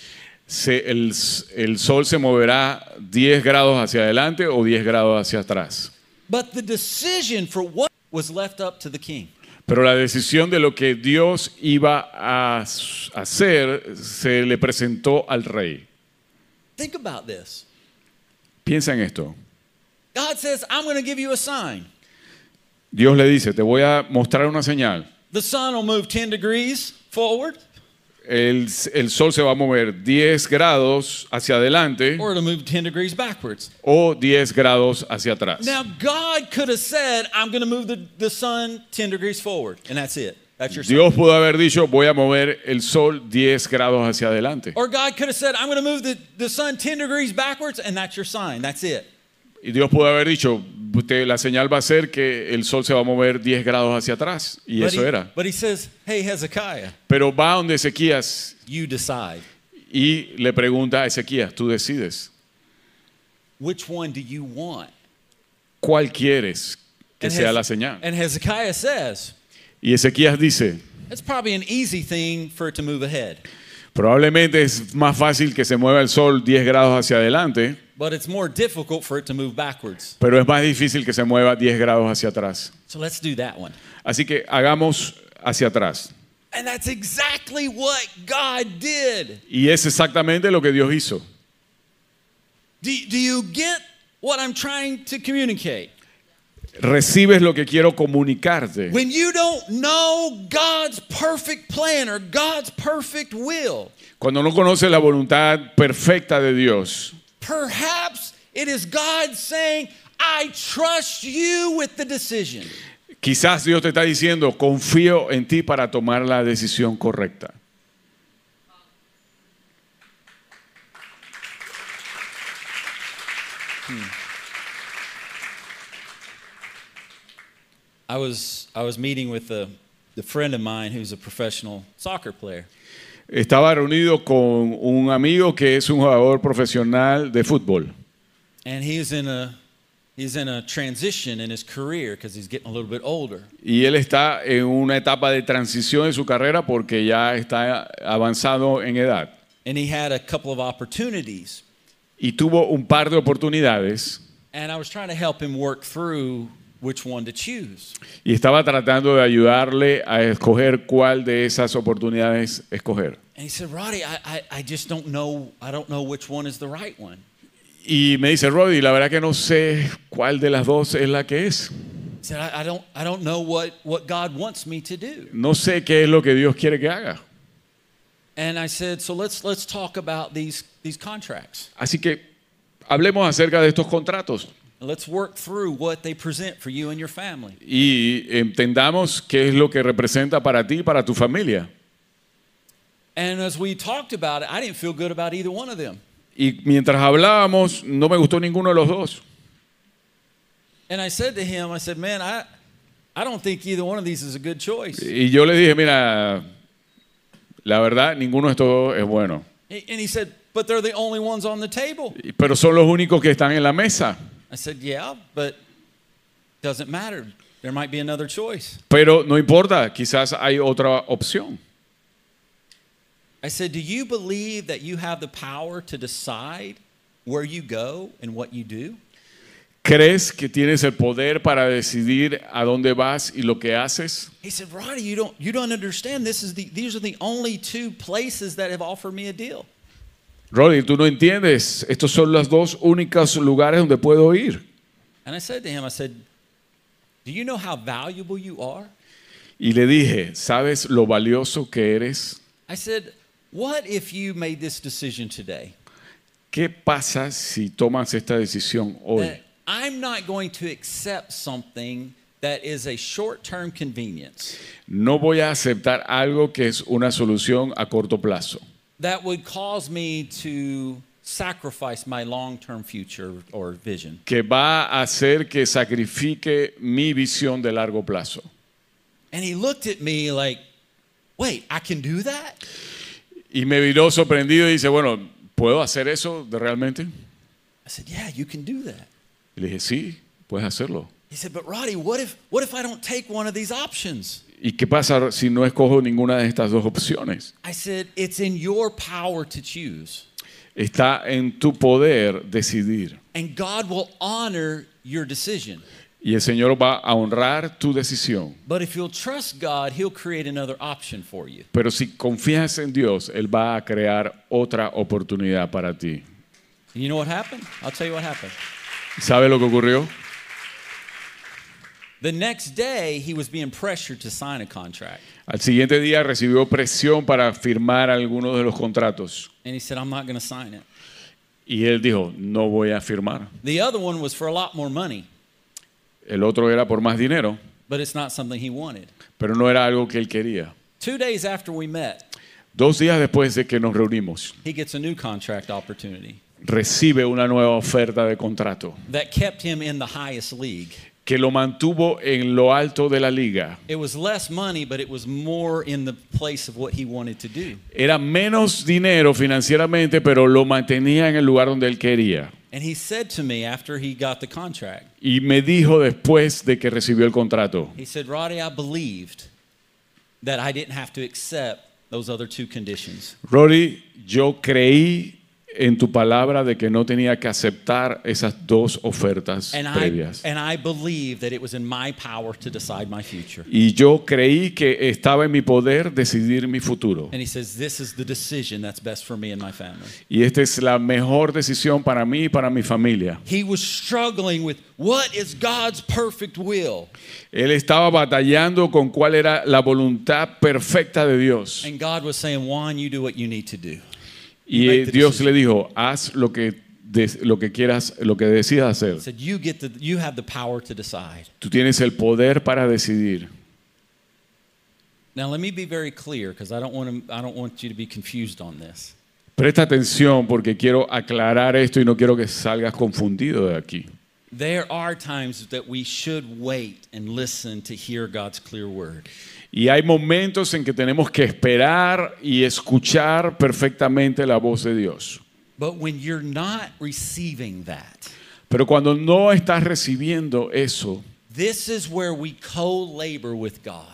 se- el, el sol se moverá 10 grados hacia adelante o 10 grados hacia atrás. But the decision for what was left up to the king. Pero la decisión de lo que Dios iba a hacer se le presentó al rey. Think about this. Piensa en esto. God says, I'm going to give you a sign. Dios le dice, te voy a mostrar una señal. The sun will move 10 degrees forward El, el sol se va a mover 10 grados hacia adelante or it'll move 10 degrees backwards. o 10 grados hacia atrás. Now, God could have said, I'm going to move the, the sun 10 degrees forward, and that's it. That's your sign. Dios pudo haber dicho, voy a mover el sol 10 grados hacia adelante. Or God could have said, I'm going to move the, the sun 10 degrees backwards, and that's your sign. That's it. Y Dios pudo haber dicho, "Usted- la señal va a ser que el sol se va a mover 10 grados hacia atrás. Y but, eso he, era. but he says, Hey, Hezekiah, Pero va donde Ezequías you decide. y le pregunta a Ezequías, tú decides, Which one do you want? ¿cuál quieres que And sea la señal? And Hezekiah says, Y Ezequías dice, It's probably an easy thing for it to move ahead, probablemente es más fácil que se mueva el sol 10 grados hacia adelante, but it's more difficult for it to move backwards. pero es más difícil que se mueva 10 grados hacia atrás. So let's do that one. Así que hagamos hacia atrás. And that's exactly what God did. Y es exactamente lo que Dios hizo. Do, do you get what I'm trying to communicate? Recibes lo que quiero comunicarte. When you don't know God's perfect plan or God's perfect will, Cuando no conoces la voluntad perfecta de Dios, perhaps it is God saying, I trust you with the decision. quizás Dios te está diciendo, confío en ti para tomar la decisión correcta. Hmm. I was, I was meeting with a, a friend of mine who's a professional soccer player. Estaba reunido con un amigo que es un jugador profesional de fútbol. And he's in a, he's in a transition in his career because he's getting a little bit older. Y él está en una etapa de transición en su carrera porque ya está avanzado en edad. And he had a couple of opportunities. Y tuvo un par de oportunidades And I was trying to help him work through which one to choose. y estaba tratando de ayudarle a escoger cuál de esas oportunidades escoger. And he said, Roddy, I, I, I just don't know, I don't know which one is the right one. Y me dice, Roddy, la verdad que no sé cuál de las dos es la que es. He said, I, I don't, I don't know what, what God wants me to do. No sé qué es lo que Dios quiere que haga. And I said, so let's let's talk about these these contracts. Así que hablemos acerca de estos contratos let's work through what they present for you and your family. y entendamos qué es lo que representa para ti y para tu familia. And as we talked about it, I didn't feel good about either one of them. Y mientras hablábamos, no me gustó ninguno de los dos. And I said to him, I said, man, I I don't think either one of these is a good choice. Y yo le dije, mira, la verdad, ninguno de estos dos es bueno. And he said, but they're the only ones on the table. Pero son los únicos que están en la mesa. I said, yeah, but doesn't matter. There might be another choice. Pero no importa, quizás hay otra opción. I said, do you believe that you have the power to decide where you go and what you do? ¿Crees que tienes el poder para decidir a dónde vas y lo que haces? He said, Roddy, you don't you don't understand. This is the these are the only two places that have offered me a deal. Roddy, tú no entiendes. Estos son los dos únicos lugares donde puedo ir. And I said to him, I said, Do you know how valuable you are? Y le dije, ¿sabes lo valioso que eres? I said, What if you made this decision today? ¿Qué pasa si tomas esta decisión hoy? That I'm not going to accept something that is a short-term convenience No voy a aceptar algo que es una solución a corto plazo, that would cause me to sacrifice my long-term future or vision. que va a hacer que sacrifique mi visión de largo plazo. And he looked at me like, Wait, I can do that? Y me miró sorprendido y dice, bueno, ¿puedo hacer eso de realmente? I said, Yeah, you can do that. Y le dije, sí, puedes hacerlo. He said, But Roddy, what if what if I don't take one of these options? ¿Y qué pasa si no escojo ninguna de estas dos opciones? I said, It's in your power to choose. Está en tu poder decidir. And God will honor your decision. Y el Señor va a honrar tu decisión. But if you'll trust God, He'll create another option for you. Pero si confías en Dios, Él va a crear otra oportunidad para ti. And you know what happened? I'll tell you what happened. ¿Sabe lo que ocurrió? The next day, he was being pressured to sign a contract. Al siguiente día recibió presión para firmar algunos de los contratos. And he said, I'm not going to sign it. Y él dijo, no voy a firmar. The other one was for a lot more money, El otro era por más dinero, but it's not something he wanted. pero no era algo que él quería. Two days after we met, Dos días después de que nos reunimos, he gets a new contract opportunity recibe una nueva oferta de contrato that kept him in the highest league. Que lo mantuvo en lo alto de la liga. Era menos dinero financieramente, pero lo mantenía en el lugar donde él quería. And he said to me after he got the contract, Y me dijo después de que recibió el contrato, he said, Roddy, I believed that I didn't have to accept those other two conditions. Rory, yo creí en tu palabra de que no tenía que aceptar esas dos ofertas And I, previas. and I believed that it was in my power to decide my future. Y yo creí que estaba en mi poder decidir mi futuro. And he says, This is the decision that's best for me and my family. Y esta es la mejor decisión para mí y para mi familia. He was struggling with what is God's perfect will? Él estaba batallando con cuál era la voluntad perfecta de Dios. And God was saying, Juan, you do what you need to do. Y eh, Dios le dijo, haz lo que, des- lo que quieras, lo que decidas hacer. Said, You get the you have the power to decide. Tú tienes el poder para decidir. Now let me be very clear because I don't want to I don't want you to be confused on this. Presta atención porque quiero aclarar esto y no quiero que salgas confundido de aquí. There are times that we should wait and listen to hear God's clear word. Y hay momentos en que tenemos que esperar y escuchar perfectamente la voz de Dios. But when you're not receiving that, Pero cuando no estás recibiendo eso, this is where we co-labor with God.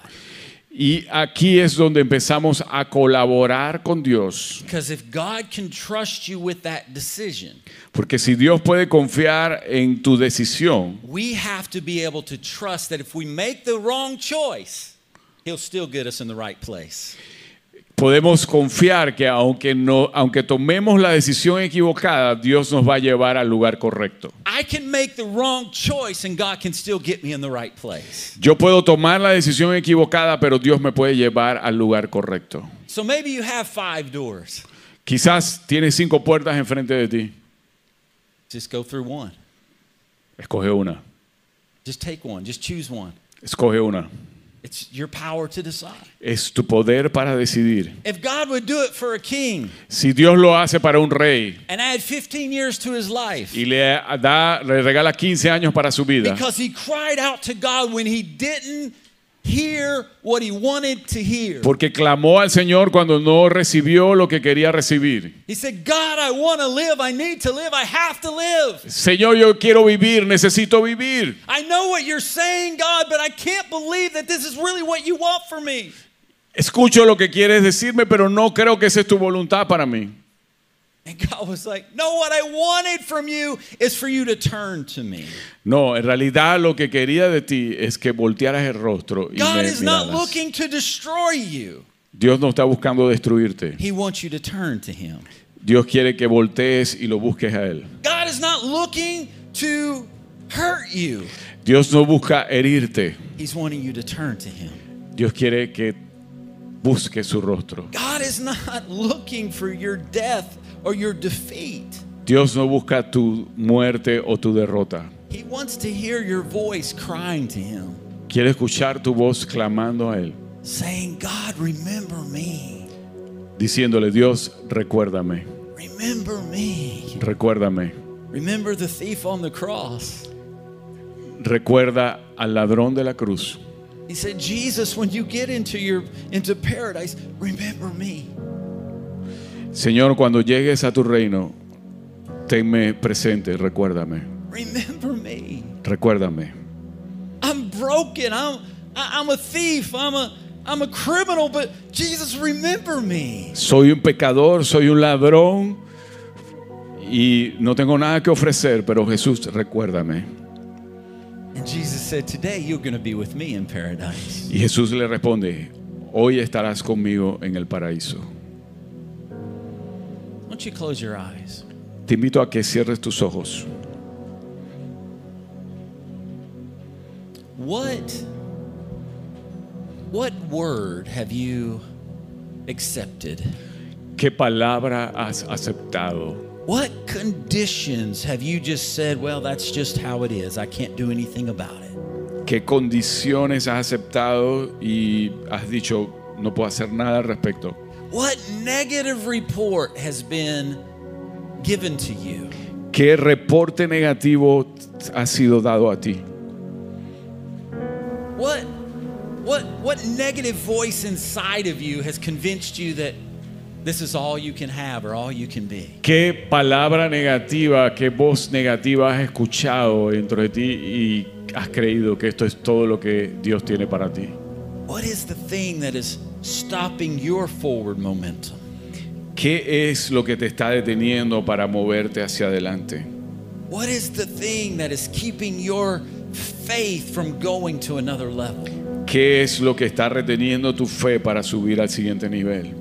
y aquí es donde empezamos a colaborar con Dios. Because if God can trust you with that decision, Porque si Dios puede confiar en tu decisión, we have to be able to trust that if we make the wrong choice, He'll still get us in the right place. podemos confiar que aunque, no, aunque tomemos la decisión equivocada, Dios nos va a llevar al lugar correcto. I can make the wrong choice and God can still get me in the right place. Yo puedo tomar la decisión equivocada, pero Dios me puede llevar al lugar correcto. So maybe you have five doors. Quizás tienes cinco puertas enfrente de ti. Just go through one. Escoge una. Just take one. Just choose one. Escoge una. It's your power to decide. Es tu poder para decidir. If God would do it for a king Si Dios lo hace para un rey and add 15 years to his life y le da, le regala 15 años para su vida, because he cried out to God when he didn't hear what he wanted to hear. porque clamó al Señor cuando no recibió lo que quería recibir. He said, God, I want to live. I need to live. I have to live. Señor, yo quiero vivir, necesito vivir. I know what you're saying, God, but I can't believe that this is really what you want for me. Escucho lo que quieres decirme, pero no creo que esa es tu voluntad para mí. And God was like, No, what I wanted from you is for you to turn to me. No, en realidad lo que quería de ti es que voltearas el rostro y God me is not looking to destroy you, Dios no está buscando destruirte. He wants you to turn to Him. Dios quiere que voltees y lo busques a Él. God is not looking to hurt you, Dios no busca herirte. He's wanting you to turn to Him. Dios quiere que busques su rostro. God is not [LAUGHS] looking for your death or your defeat. Dios no busca tu muerte o tu derrota. He wants to hear your voice crying to Him, Quiere escuchar tu voz clamando a Él, saying, God, remember me. diciéndole, Dios, recuérdame, Remember me. recuérdame. Remember the thief on the cross. Recuerda al ladrón de la cruz. He said, Jesus, when you get into your into paradise, remember me. Señor, cuando llegues a tu reino, tenme presente, recuérdame, Remember me. recuérdame. I'm broken. I'm I'm a thief. I'm a I'm a criminal, but Jesus, remember me. Soy un pecador, soy un ladrón y no tengo nada que ofrecer, pero Jesús, recuérdame. And Jesus said, Today you're going to be with me in paradise. Y Jesús le responde, hoy estarás conmigo en el paraíso. Don't you close your eyes? Te invito a que cierres tus ojos. What what word have you accepted? ¿Qué palabra has aceptado? What conditions have you just said, well, that's just how it is. I can't do anything about it. ¿Qué condiciones has aceptado y has dicho, no puedo hacer nada al respecto? What negative report has been given to you? ¿Qué reporte negativo ha sido dado a ti? What what what negative voice inside of you has convinced you that this is all you can have or all you can be? ¿Qué palabra negativa, qué voz negativa has escuchado dentro de ti y has creído que esto es todo lo que Dios tiene para ti? What is the thing that is stopping your forward momentum? ¿Qué es lo que te está deteniendo para moverte hacia adelante? What is the thing that is keeping your faith from going to another level? ¿Qué es lo que está reteniendo tu fe para subir al siguiente nivel?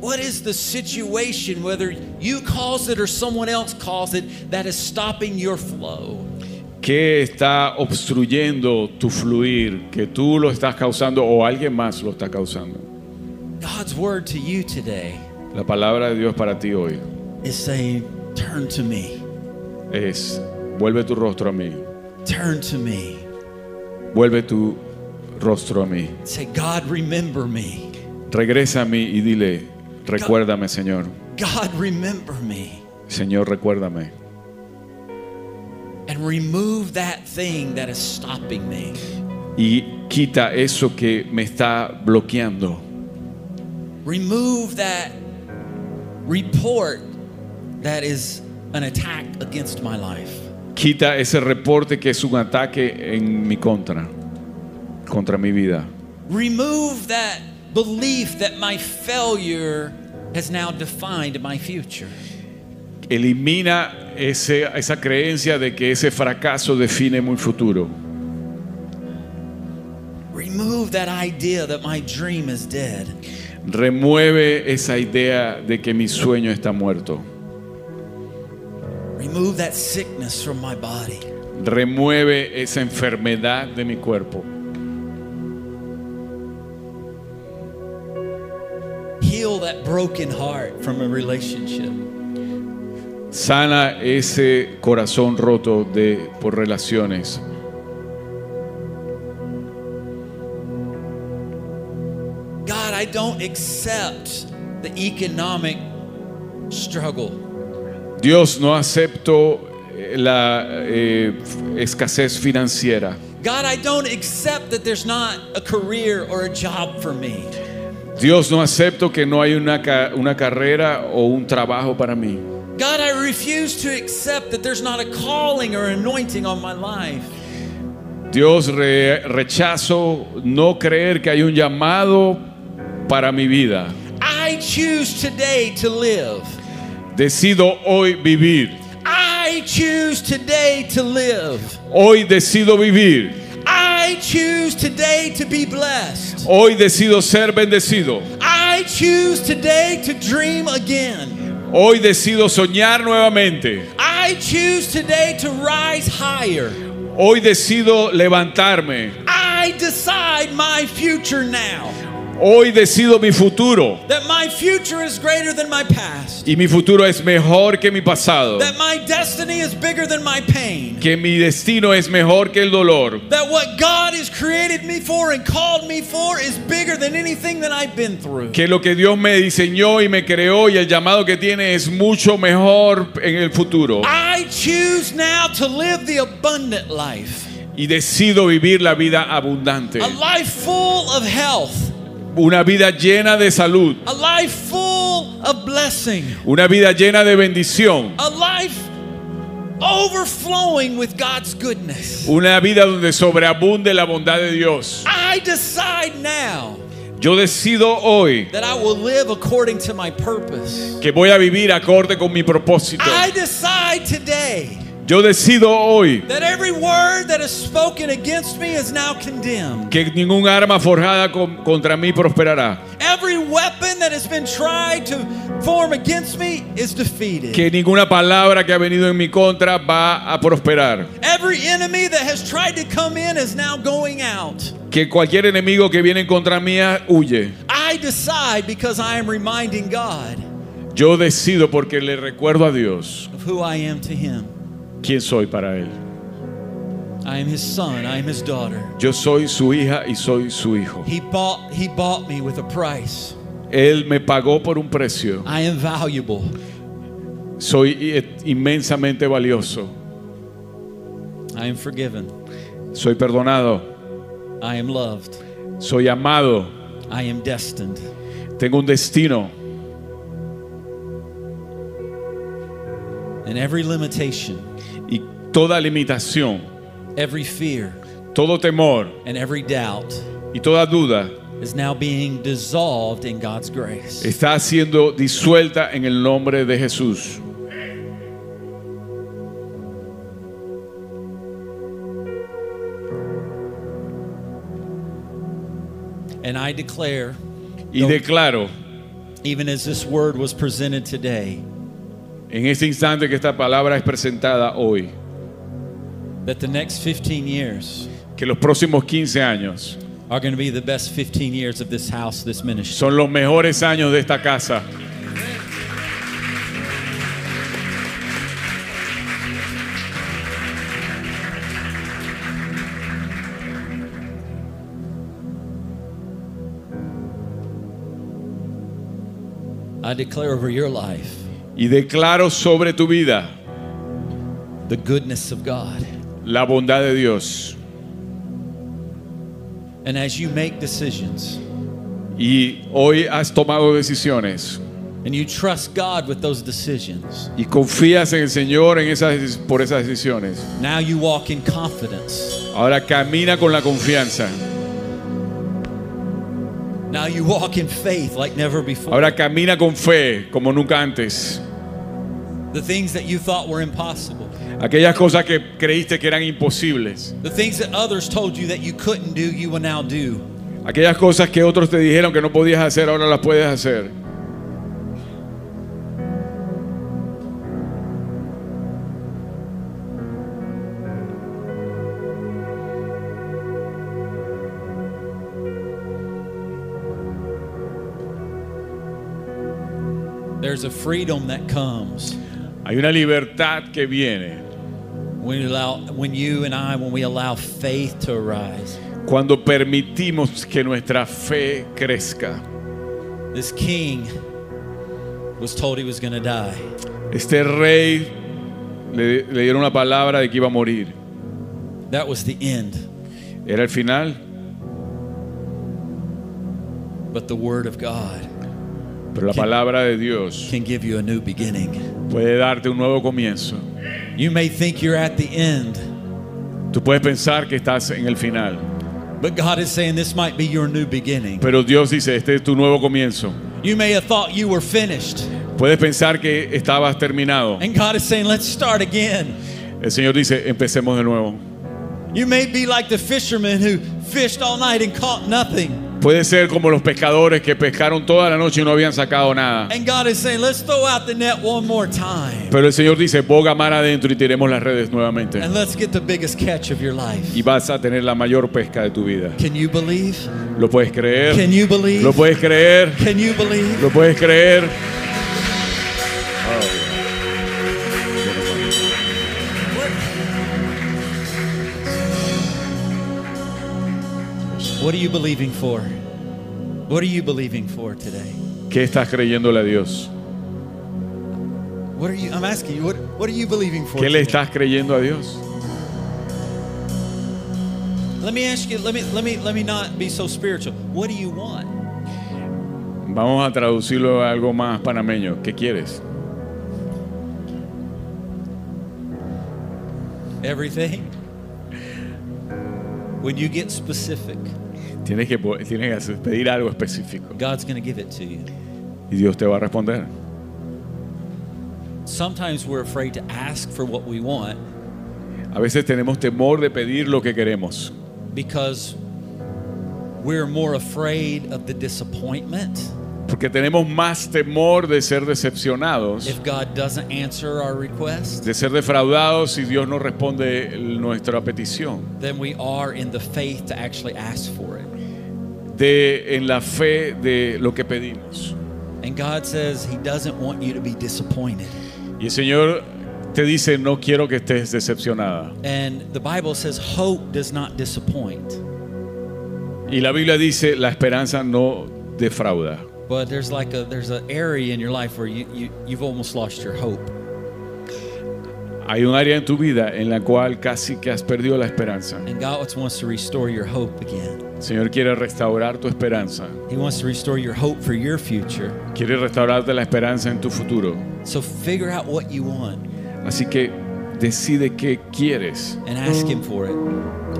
What is the situation, whether you cause it or someone else calls it, that is stopping your flow? ¿Qué está obstruyendo tu fluir? Que tú lo estás causando o alguien más lo está causando. God's word to you today La palabra de Dios para ti hoy is saying, Turn to me, es, vuelve tu rostro a mí, turn to me. vuelve tu rostro a mí. Say, God, remember me. Regresa a mí y dile, recuérdame Señor, God, remember me. Señor, recuérdame. And remove that thing that is stopping me. Y quita eso que me está bloqueando. Remove that report that is an attack against my life. Quita ese reporte que es un ataque en mi contra, contra mi vida. Remove that belief that my failure has now defined my future. Elimina ese- esa creencia de que ese fracaso define mi futuro. Remove that idea that my dream is dead. Remueve esa idea de que mi sueño está muerto. Remove that sickness from my body. Remueve esa enfermedad de mi cuerpo. Heal that broken heart from a relationship. Sana ese corazón roto de, por relaciones. I don't accept the economic struggle. Dios, no acepto eh, la eh, escasez financiera. God, I don't accept that there's not a career or a job for me. Dios, no acepto que no hay una, una carrera o un trabajo para mí. God, I refuse to accept that there's not a calling or anointing on my life. Dios, re- rechazo no creer que hay un llamado para mi vida. I choose today to live. Decido hoy vivir. I choose today to live. Hoy decido vivir. I choose today to be blessed. Hoy decido ser bendecido. I choose today to dream again. Hoy decido soñar nuevamente. I choose today to rise higher. Hoy decido levantarme. I decide my future now. Hoy decido mi futuro. That my future is greater than my past. Y mi futuro es mejor que mi pasado. That my destiny is bigger than my pain. Que mi destino es mejor que el dolor. That what God has created me for and called me for is bigger than anything that I've been through. Que lo que Dios me diseñó y me creó y el llamado que tiene es mucho mejor en el futuro. I choose now to live the abundant life. Y decido vivir la vida abundante. A life full of health. Una vida llena de salud. A life full of blessing. Una vida llena de bendición. A life overflowing with God's goodness. Una vida donde sobreabunde la bondad de Dios. I decide now Yo decido hoy that I will live according to my purpose. que voy a vivir acorde con mi propósito. I decide today Yo decido hoy that every word that is spoken against me is now condemned. que ningún arma forjada con- contra mí prosperará. Every weapon that has been tried to form against me is defeated. Que ninguna palabra que ha venido en mi contra va a prosperar. Every enemy that has tried to come in is now going out. Que cualquier enemigo que viene en contra mía huye. I decide because I am reminding God Yo decido porque le recuerdo a Dios of who I am to Him. Quién soy para Él. I am His son, I am His daughter. Yo soy su hija y soy su hijo. He bought, he bought me with a price. Él me pagó por un precio. I am valuable. Soy inmensamente valioso. I am forgiven. Soy perdonado. I am loved. Soy amado. I am destined. Tengo un destino. And every limitation, toda limitación, every fear, todo temor and every doubt y toda duda is now being dissolved in God's grace. está siendo disuelta en el nombre de Jesús. And I declare, Y declaro even as this word was presented today, en este instante que esta palabra es presentada hoy, that the next 15 years que los próximos 15 años are going to be the best 15 years of this house, this ministry. son los mejores años de esta casa. I declare over your life Y declaro sobre tu vida the goodness of God. La bondad de Dios. And as you make decisions Y hoy has tomado decisiones and you trust God with those decisions, y confías en el Señor en esas, por esas decisiones. now you walk in confidence. Ahora camina con la confianza. Now you walk in faith like never before. Ahora camina con fe como nunca antes. The things that you thought were impossible, Aquellas cosas que creíste que eran imposibles. the things that others told you that you couldn't do, you will now do. Aquellas cosas que otros te dijeron que no podías hacer, ahora las puedes hacer. There's a freedom that comes Hay una libertad que viene cuando permitimos que nuestra fe crezca. This king was told he was going to die. Este rey le, le dieron la palabra de que iba a morir. That was the end. Era el final, But the word of God pero la palabra de Dios can give you a new beginning. puede darte un nuevo comienzo. You may think you're at the end, Tú puedes pensar que estás en el final, but God is saying this might be your new beginning. pero Dios dice, este es tu nuevo comienzo. You may have thought you were finished, Puedes pensar que estabas terminado. and God is saying, let's start again. El Señor dice, empecemos de nuevo. You may be like the fisherman who fished all night and caught nothing. Puede ser como los pescadores que pescaron toda la noche y no habían sacado nada. And God is saying, let's throw out the net one more time. Pero el Señor dice, boga mar adentro y tiremos las redes nuevamente. And let's get the biggest catch of your life. Y vas a tener la mayor pesca de tu vida. Can you believe? ¿Lo puedes creer? Can you believe? ¿Lo puedes creer? Can you believe? ¿Lo puedes creer? What are you believing for? What are you believing for today? ¿Qué estás creyéndole a Dios? What are you I'm asking you, what, what are you believing for? ¿Qué le today? estás creyendo a Dios? Let me ask you, let me let me let me not be so spiritual. What do you want? Vamos a traducirlo a algo más panameño. ¿Qué quieres? Everything? When you get specific, Tienes que, tienes que pedir algo específico God's going to give it to you. y Dios te va a responder. Sometimes we're afraid to ask for what we want A veces tenemos temor de pedir lo que queremos because we're more afraid of the disappointment porque tenemos más temor de ser decepcionados, if God doesn't answer our request de ser defraudados si Dios no responde nuestra petición, than we are in the faith to actually ask for it. De en la fe de lo que pedimos. And God says He doesn't want you to be disappointed. Y el Señor te dice, no quiero que estés decepcionada. And the Bible says hope does not disappoint. Y la Biblia dice, la esperanza no defrauda. But there's like a there's an area in your life where you, you you've almost lost your hope. Hay un área en tu vida en la cual casi que has perdido la esperanza. And God wants to restore your hope again. El Señor quiere restaurar tu esperanza. He wants to restore your hope for your future. Quiere restaurarte la esperanza en tu futuro. So figure out what you want Así que decide qué quieres and ask Him for it.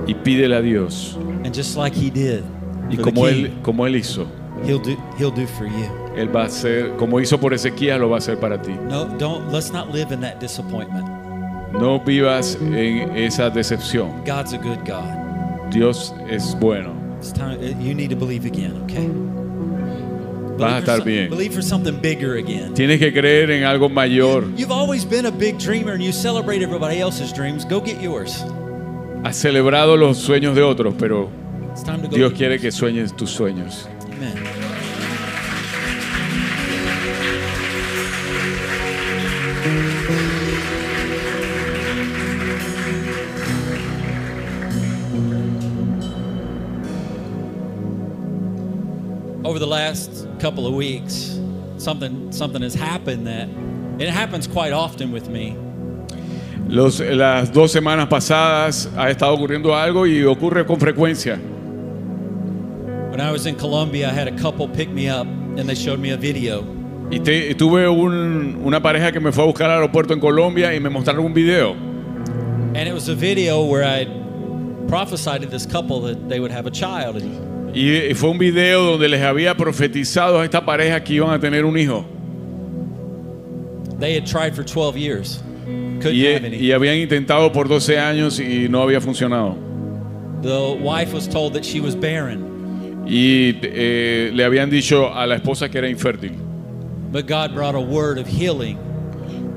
y pídele a Dios. And just like He did, Y como él, como él hizo, He'll do He'll do for you. Él va a hacer, como hizo por Ezequiel, lo va a hacer para ti. No, don't let's not live in that disappointment. No vivas en esa decepción. God's a good God. Dios es bueno. It's time you need to believe again, okay? Vas a estar bien. Believe for something bigger again. Tienes que creer en algo mayor. You've always been a big dreamer and you celebrate everybody else's dreams. Go get yours. Has celebrado los sueños de otros, pero. Dios quiere que sueñes tus sueños. Amen. The last couple of weeks, something something has happened that it happens quite often with me. Los- las dos semanas pasadas ha estado ocurriendo algo y ocurre con frecuencia. When I was in Colombia, I had a couple pick me up and they showed me a video. Y te- tuve un- una pareja que me fue a buscar al aeropuerto en Colombia y me mostraron un video. And it was a video where I prophesied to this couple that they would have a child. And Y, fue un video donde les había profetizado a esta pareja que iban a tener un hijo. they had tried for 12 years. Y, have any. y habían intentado por 12 años y no había funcionado. The wife was told that she was barren, Y eh, le habían dicho a la esposa que era infértil. but God brought a word of healing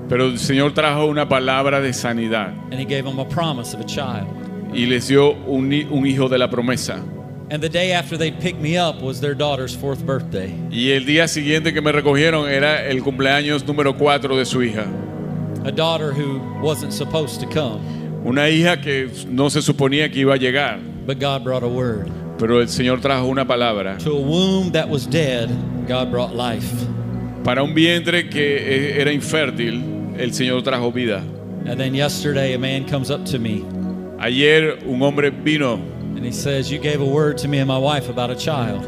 Pero el Señor trajo una palabra de sanidad and He gave them a promise of a child. y les dio un hijo de la promesa. And the day after they picked me up was their daughter's fourth birthday. Y el día siguiente que me recogieron era el cumpleaños número 4 de su hija. A daughter who wasn't supposed to come, Una hija que no se suponía que iba a llegar, but God brought a word. pero el Señor trajo una palabra. To a womb that was dead, God brought life. Para un vientre que eh, era infértil, el Señor trajo vida. And then yesterday, a man comes up to me Ayer un hombre vino, and he says, You gave a word to me and my wife about a child.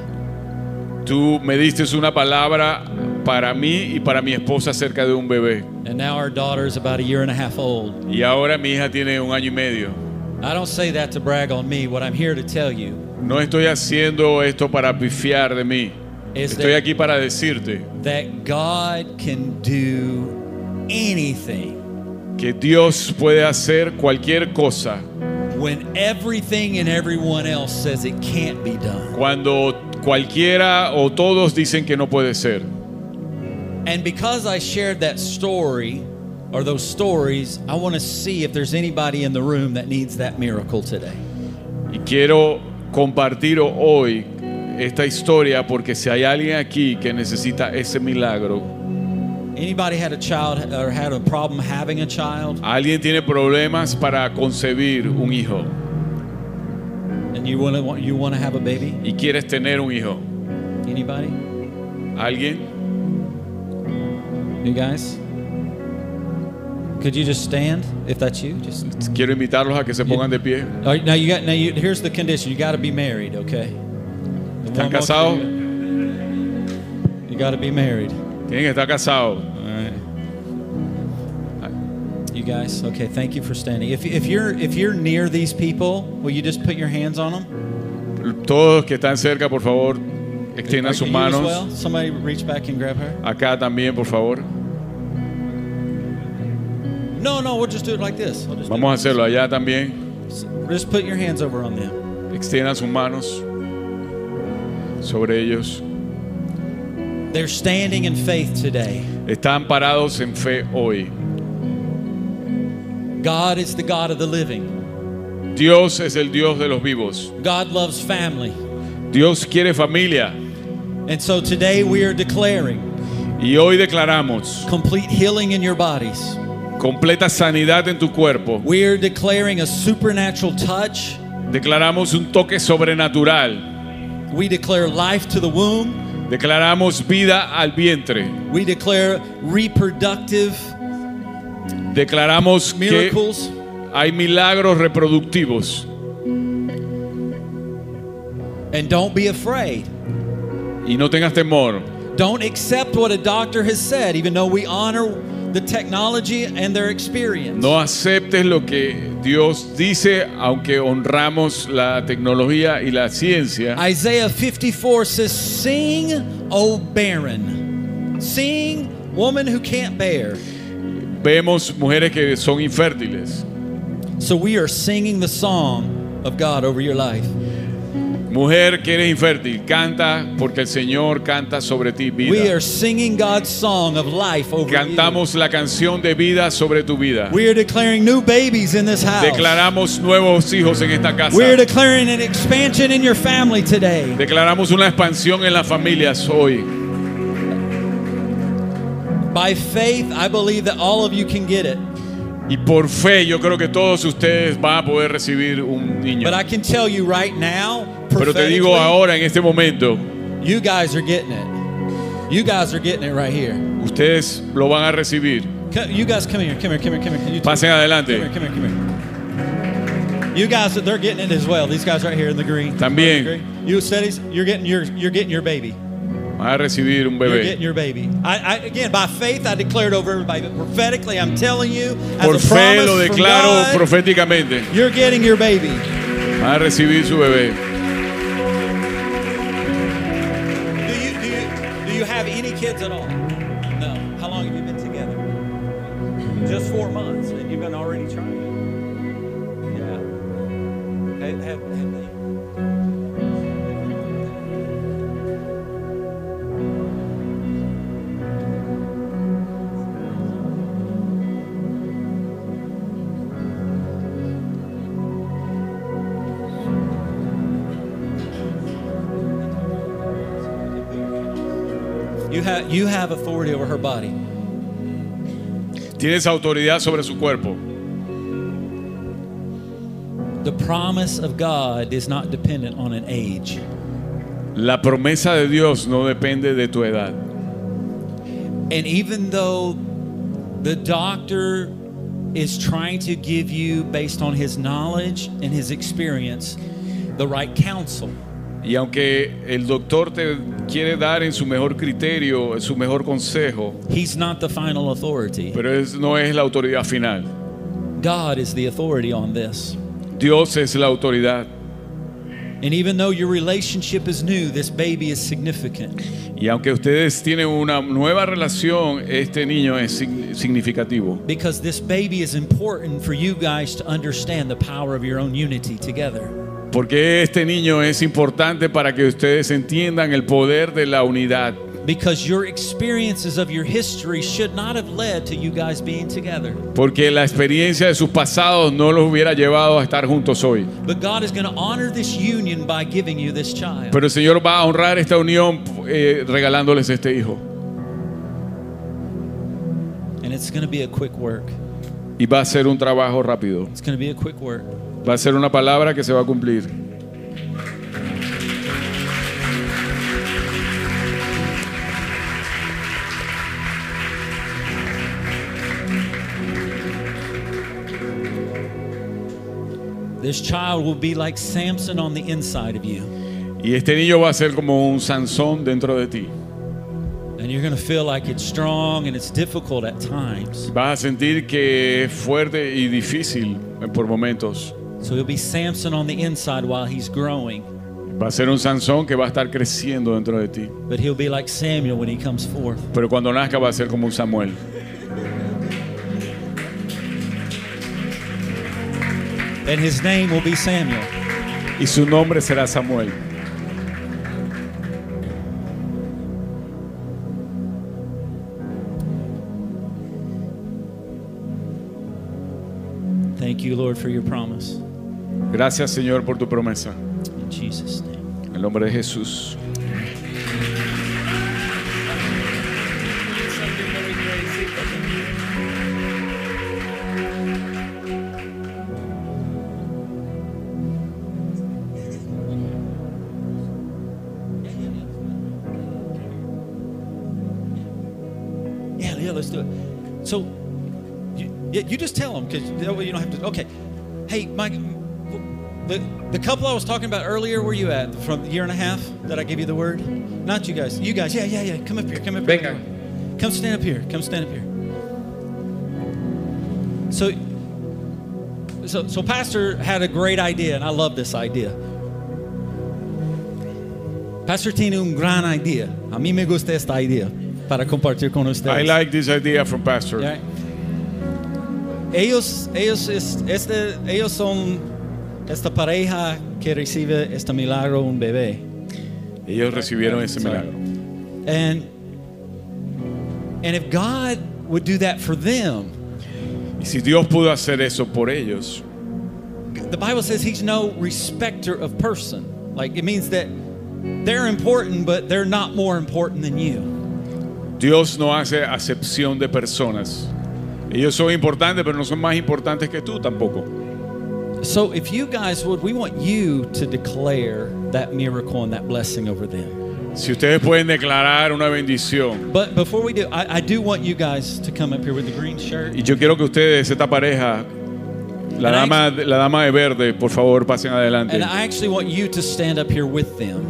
tú me diste una palabra para mí y para mi esposa acerca de un bebé. And now our daughter is about a year and a half old. Y ahora mi hija tiene un año y medio. I don't say that to brag on me. What I'm here to tell you No estoy haciendo esto para pifiar de mí. is Estoy that, aquí para decirte that God can do anything que Dios puede hacer cualquier cosa when everything and everyone else says it can't be done. cuando cualquiera o todos dicen que no puede ser. And because I shared that story or those stories, I want to see if there's anybody in the room that needs that miracle today. Y quiero compartir hoy esta historia porque si hay alguien aquí que necesita ese milagro, Anybody had a child or had a problem having a child alguien tiene problemas para concebir un hijo and you want to you want to have a baby? y quieres tener un hijo. Anybody? ¿Alguien? You guys? Could you just stand if that's you? Just Quiero invitarlos a que se pongan de pie. Right, now you got now you, here's the condition. You got to be married, okay? The ¿Están casados? You got to be married. Tienen que estar casados. You guys, okay? Thank you for standing. If, if you're if you're near these people, will you just put your hands on them? Todos que están cerca, por favor, extiendan sus manos. well? Somebody reach back and grab her. Acá también, por favor. No, no, we'll just do it like this. We'll Vamos a hacerlo allá también. just put your hands over on them. Extiendan sus manos sobre ellos. They're standing in faith today. Están parados en fe hoy. God is the God of the living. Dios es el Dios de los vivos. God loves family. Dios quiere familia. And so today we are declaring Y hoy declaramos complete healing in your bodies. completa sanidad en tu cuerpo. We are declaring a supernatural touch. Declaramos un toque sobrenatural. We declare life to the womb. Declaramos vida al vientre. We declare reproductive Declaramos que miracles. hay milagros reproductivos. And don't be afraid. Y no tengas temor. Don't accept what a doctor has said, even though we honor the technology and their experience. No aceptes lo que Dios dice, aunque honramos la tecnología y la ciencia. Isaiah 54 says, Sing, O barren. Sing, woman who can't bear. Vemos mujeres que son infértiles. So we are singing the song of God over your life. Mujer que eres infértil, canta porque el Señor canta sobre ti We vida. are singing God's song of life over you. Cantamos la canción de vida sobre tu vida. We are declaring new babies in this house. Declaramos nuevos hijos en esta casa. We are declaring an expansion in your family today. Declaramos una expansión en las familias hoy. By faith, I believe that all of you can get it. Y por fe yo creo que todos ustedes van a poder recibir un niño. But I can tell you right now, Pero te digo ahora en este momento, you guys are getting it. You guys are getting it right here. ustedes lo van a recibir. You guys come here, come here, come here, come here. You. Pasen Come adelante. here, come here, come here. You guys, they're getting it as well. These guys right here in the green. También. You studies, you're getting your, you're getting your baby. A recibir un You're bebé. getting your baby. I, I, again, by faith, I declared over everybody. But prophetically, I'm telling you, as Por a fe promise lo from declaro God, proféticamente. you're getting your baby. Van a recibir su bebé. Do you, do you, do you have any kids at all? No. How long have you been together? Just four months, You have, you have authority over her body. Tienes autoridad sobre su cuerpo. The promise of God is not dependent on an age. La promesa de Dios no depende de tu edad. And even though the doctor is trying to give you, based on his knowledge and his experience, the right counsel, Y aunque el doctor te quiere dar en su mejor criterio, su mejor consejo, he's not the final authority. pero es- no es la autoridad final. God is the authority on this. Dios es la autoridad. And even though your relationship is new, this baby is significant. Y aunque ustedes tienen una nueva relación, este niño es sig- significativo. Because this baby is important for you guys to understand the power of your own unity together. Porque este niño es importante para que ustedes entiendan el poder de la unidad. Because your experiences of your history should not have led to you guys being together. Porque la experiencia de sus pasados no los hubiera llevado a estar juntos hoy. But God is going to honor this union by giving you this child. Pero el Señor va a honrar esta unión eh, regalándoles este hijo. And it's going to be a quick work. Y va a ser un trabajo rápido. It's going to be a quick work. Va a ser una palabra que se va a cumplir. This child will be like Samson on the inside of you. Y este niño va a ser como un Sansón dentro de ti. And you're going to feel like it's strong and it's difficult at times. Vas a sentir que es fuerte y difícil por momentos. So he'll be Samson on the inside while he's growing. Va a ser un Sansón que va a estar creciendo dentro de ti. But he'll be like Samuel when he comes forth. Pero cuando nazca va a ser como un Samuel. And his name will be Samuel. Y su nombre será Samuel. Thank you, Lord, for your promise. Gracias Señor por tu promesa. In Jesus' name. En el nombre de Jesús. Yeah, yeah, let's do it. So, you, yeah, you just tell them because you don't have to. Okay. Couple I was talking about earlier, where you at? From a year and a half that I gave you the word? Not you guys. You guys. Yeah, yeah, yeah. Come up here. Come up here. Come stand up here. Come stand up here. So, so, so Pastor had a great idea, and I love this idea. Pastor tiene un gran idea. A mí me gusta esta idea para compartir con ustedes. I like this idea from Pastor. Ya. Ellos, ellos, es- este, ellos son esta pareja que recibe este milagro, un bebé. Ellos recibieron ese milagro. And, and if God would do that for them, Y si Dios pudo hacer eso por ellos, the Bible says He's no respecter of person. Like it means that they're important, but they're not more important than you. Dios no hace acepción de personas. Ellos son importantes, pero no son más importantes que tú tampoco. So if you guys would, we want you to declare that miracle and that blessing over them. Si ustedes pueden declarar una bendición. But before we do, I, I do want you guys to come up here with the green shirt. Y yo quiero que ustedes, esta pareja, la And I- dama, la dama de verde, por favor, pasen adelante. And I actually want you to stand up here with them.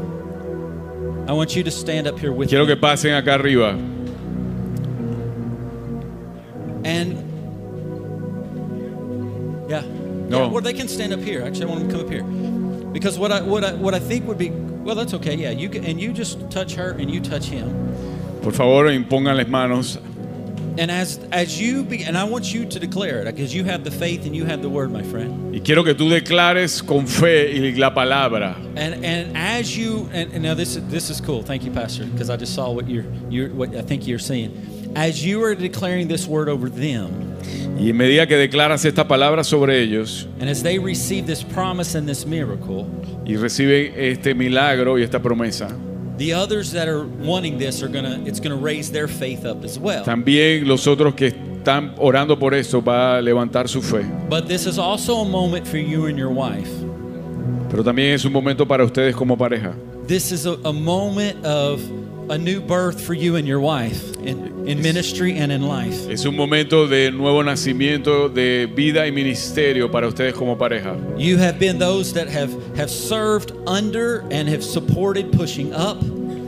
I want you to stand up here with Quiero que pasen acá arriba. And No. Yeah, well, they can stand up here. Actually, I want them to come up here. Because what I what I what I think would be well, that's okay. Yeah, you can, and you just touch her and you touch him. Por favor, impongan las manos. And as as you be, and I want you to declare it because you have the faith and you have the word, my friend. Y quiero que tú declares con fe y la palabra. And and as you and, and now this is this is cool. Thank you, Pastor, because I just saw what you're you're what I think you're seeing. As you are declaring this word over them, Y en medida que declaras esta palabra sobre ellos and as they receive this promise and this miracle, y reciben este milagro y esta promesa, the others that are wanting this are gonna it's gonna raise their faith up as well. También los otros que están orando por eso va a levantar su fe. But this is also a moment for you and your wife. Pero también es un momento para ustedes como pareja. This is a, a moment of a new birth for you and your wife in, in ministry and in life. Es un momento de nuevo nacimiento de vida y ministerio para ustedes como pareja. You have been those that have, have served under and have supported pushing up.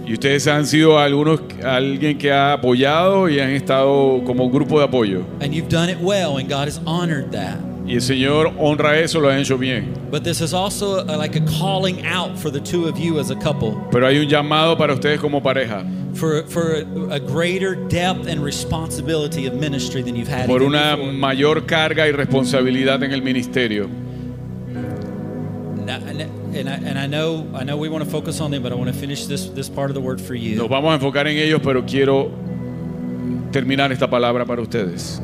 Y ustedes han sido algunos alguien que ha apoyado y han estado como grupo de apoyo. And you've done it well, and God has honored that. Y el Señor honra eso, lo han hecho bien. But this is also a, like a calling out for the two of you as a couple Pero hay un llamado para ustedes como pareja, for, for a, greater depth and responsibility of ministry than you've had. por una before. mayor carga y responsabilidad en el ministerio. Nos vamos a enfocar en ellos, pero quiero terminar esta palabra para ustedes.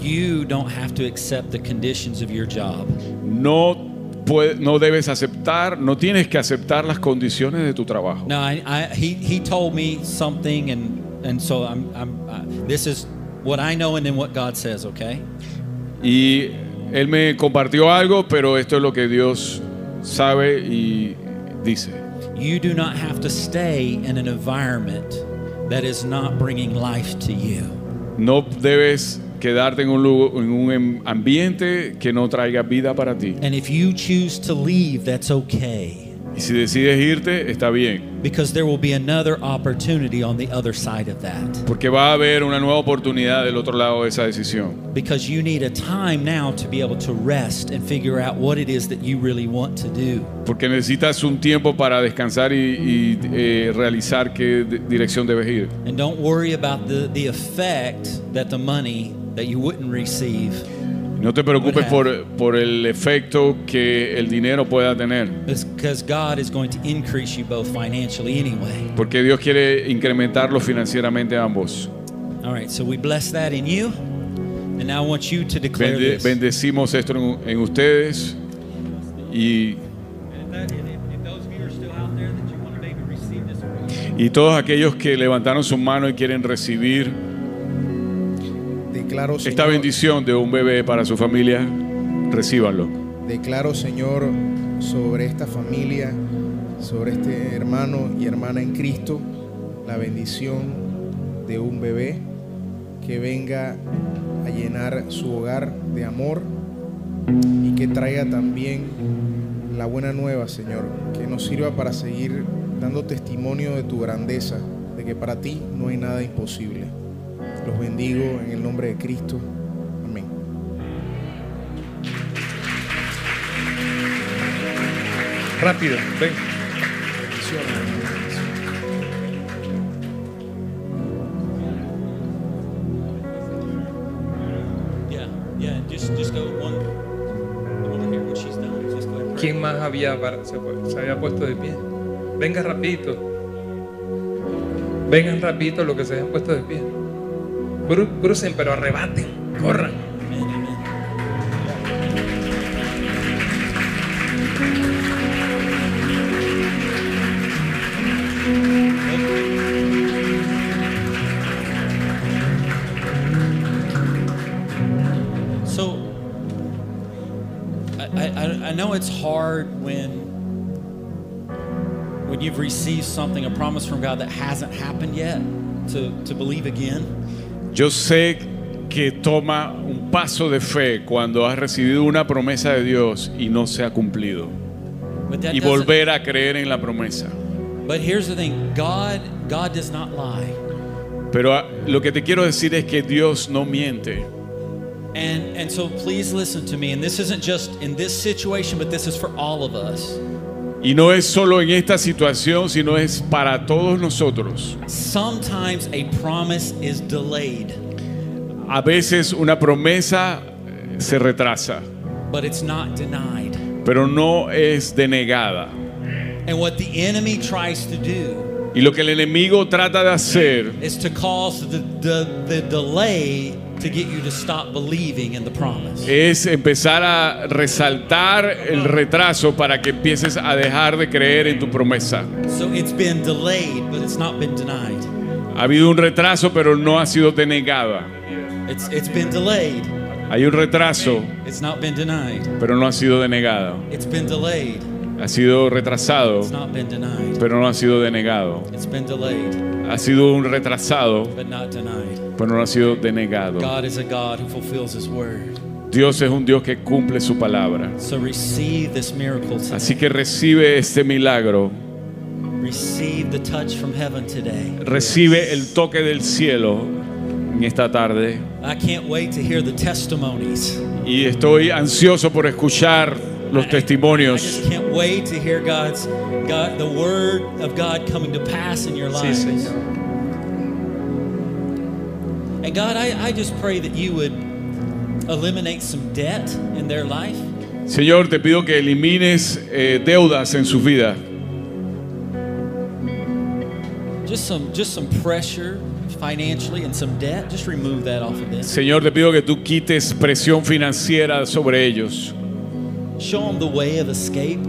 You don't have to accept the conditions of your job. No, no debes aceptar, no tienes que aceptar las condiciones de tu trabajo. No, I, I, he he told me something, and and so I'm I'm uh, this is what I know, and then what God says. Okay. Y él me compartió algo, pero esto es lo que Dios sabe y dice. You do not have to stay in an environment that is not bringing life to you. No debes quedarte en un, lugar, en un em- ambiente que no traiga vida para ti. And if you choose to leave, that's okay. Y si decides irte, está bien. Because there will be another opportunity on the other side of that. Porque va a haber una nueva oportunidad del otro lado de esa decisión. Because you need a time now to be able to rest and figure out what it is that you really want to do. Porque necesitas un tiempo para descansar y, y, eh, realizar qué dirección debes ir. And don't worry about the, the effect that the money that you wouldn't receive. No te preocupes por, por el efecto que el dinero pueda tener. Because God is going to increase you both financially anyway. Porque Dios quiere incrementarlo financieramente a ambos. All right, so we bless that in you. And now I want you to declare Bende- this. bendecimos esto en, en ustedes y, y todos aquellos que levantaron su mano y quieren recibir Declaro, esta bendición de un bebé para su familia, recíbanlo. declaro, Señor, sobre esta familia, sobre este hermano y hermana en Cristo, la bendición de un bebé que venga a llenar su hogar de amor y que traiga también la buena nueva, Señor, que nos sirva para seguir dando testimonio de tu grandeza, de que para ti no hay nada imposible. Los bendigo en el nombre de Cristo. Amén. Rápido, ven. Yeah, yeah. Just, just go one. I want to hear what she's done. Just go ahead. and pray. ¿Quién más había, se había puesto de pie? Venga rapidito. Vengan rapidito los que se hayan puesto de pie. Cru- Crucen, pero arrebaten. Corran. So, I, I, I know it's hard when when you've received something, a promise from God that hasn't happened yet, to, to believe again. Yo sé que toma un paso de fe cuando has recibido una promesa de Dios y no se ha cumplido. Y volver a creer en la promesa. But here's the thing God, God does not lie. Pero ah, lo que te quiero decir es que Dios no miente. And, and so please listen to me. And this isn't just in this situation, but this is for all of us. Y no es solo en esta situación, sino es para todos nosotros. Sometimes a promise is delayed, A veces una promesa eh, se retrasa, but it's not denied. pero no es denegada. And what the enemy tries to do Y lo que el enemigo trata de hacer is to cause the, the, the delay to get you to stop believing in the promise. es empezar a resaltar el retraso para que empieces a dejar de creer en tu promesa. So it's been delayed, but it's not been denied. Ha habido un retraso, pero no ha sido denegada. It's, it's been delayed, Hay un retraso, it's not been denied. pero no ha sido denegado. It's been delayed, Ha sido retrasado, pero no ha sido denegado. Ha sido un retrasado, pero no ha sido denegado. Dios es un Dios que cumple su palabra. Así que recibe este milagro. Recibe el toque del cielo en esta tarde. Y estoy ansioso por escuchar los I testimonios. just can't wait to hear God's God, the word of God coming to pass in your Sí, lives. Señor. And God, I, I just pray that you would eliminate some debt in their life. Señor, te pido que elimines eh, deudas en su vida. Just some just some pressure financially and some debt. Just remove that off of this. Señor, te pido que tú quites presión financiera sobre ellos. Show them the way of escape.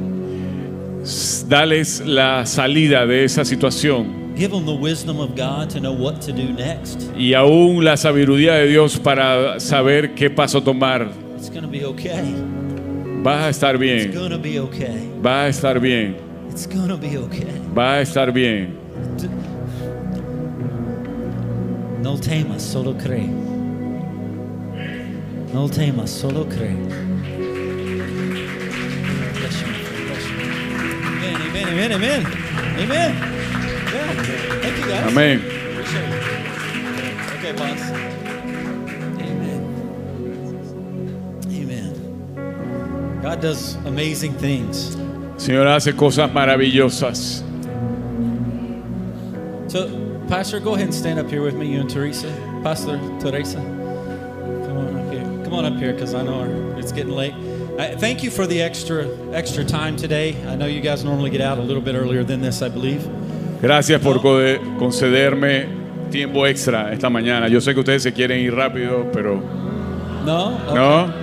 Dales la salida de esa situación Give them the wisdom of God to know what to do next. y aún la sabiduría de Dios para saber qué paso tomar. It's going to be okay. Vas a estar It's bien, going to be okay. vas a estar bien, It's going to be okay. vas a estar bien. No temas, solo cree. No temas, solo cree. Amen, amen, amen, amen. Amen. Yeah. Thank you guys. Amén. Appreciate it. Okay, boss. Amen. Amen. God does amazing things. Señor hace cosas maravillosas. So, Pastor, go ahead and stand up here with me, you and Teresa. Pastor Teresa, come on up here. Come on up here, because I know it's getting late. I, thank you for the extra extra time today. I know you guys normally get out a little bit earlier than this, I believe. Gracias por co- concederme tiempo extra esta mañana. Yo sé que ustedes se quieren ir rápido, pero No? Okay. no.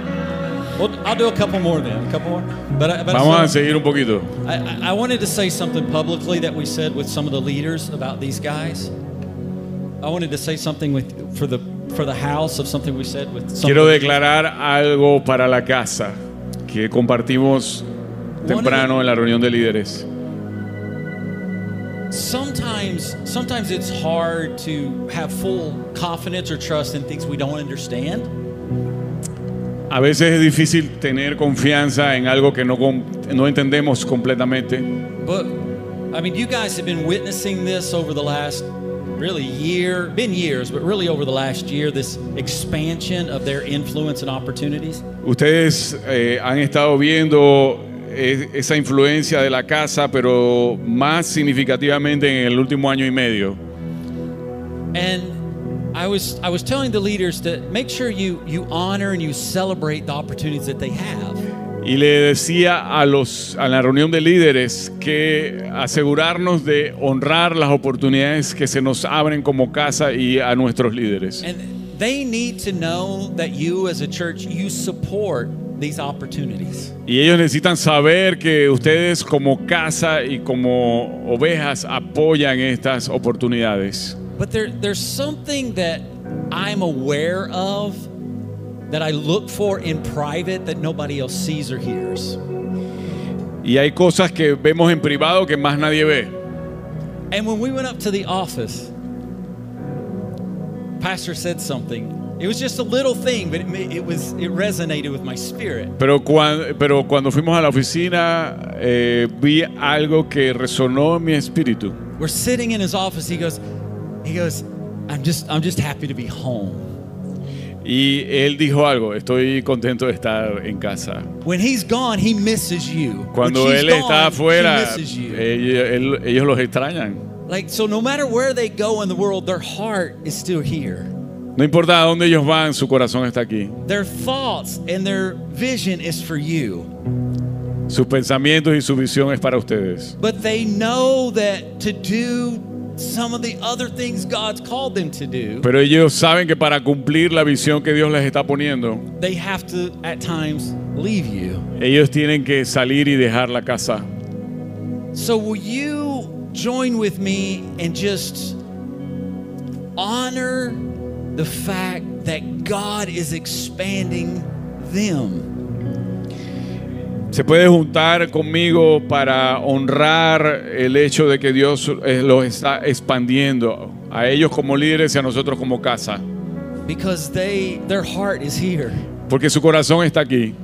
Well, I'll do a couple more then. A couple more. But, I- but Vamos a seguir un poquito. I, I- I wanted to say something publicly that we said with some of the leaders about these guys. I wanted to say something with for the for the house of something we said with Quiero declarar algo para la casa que compartimos temprano en la reunión de líderes. sometimes sometimes it's hard to have full confidence or trust in things we don't understand. A veces es difícil tener confianza en algo que no, no entendemos completamente. But I mean, you guys have been witnessing this over the last really year, been years, but really over the last year, this expansion of their influence and opportunities. Ustedes eh, han estado viendo eh, esa influencia de la casa, pero más significativamente en el último año y medio. And I was I was telling the leaders to make sure you you honor and you celebrate the opportunities that they have. Y le decía a, los, a la reunión de líderes que asegurarnos de honrar las oportunidades que se nos abren como casa y a nuestros líderes. And they need to know that you as a church you support these opportunities. Y ellos necesitan saber que ustedes como casa y como ovejas apoyan estas oportunidades. But there, there's something that I'm aware of Y hay cosas que vemos en privado que más nadie ve. And when we went up to the office, Pastor said something. It was just a little thing, but it, it was it resonated with my spirit. Pero, cuan- pero cuando fuimos a la oficina eh, vi algo que resonó en mi espíritu. We're sitting in his office. He goes, he goes, I'm just I'm just happy to be home. Y él dijo algo, estoy contento de estar en casa. When he's gone, he misses you. Cuando él está gone, afuera, misses you. ellos, él- ellos los extrañan. Like so, no matter where they go in the world, their heart is still here. No importa a dónde ellos van, su corazón está aquí. Their thoughts and their vision is for you. Sus pensamientos y su visión es para ustedes. But they know that to do some of the other things God's called them to do, Pero ellos saben que para cumplir la visión que Dios les está poniendo, they have to at times leave you. ellos tienen que salir y dejar la casa. So will you join with me and just honor the fact that God is expanding them? Se puede juntar conmigo para honrar el hecho de que Dios eh, los está expandiendo a ellos como líderes y a nosotros como casa. Because they their heart is here. Porque su corazón está aquí.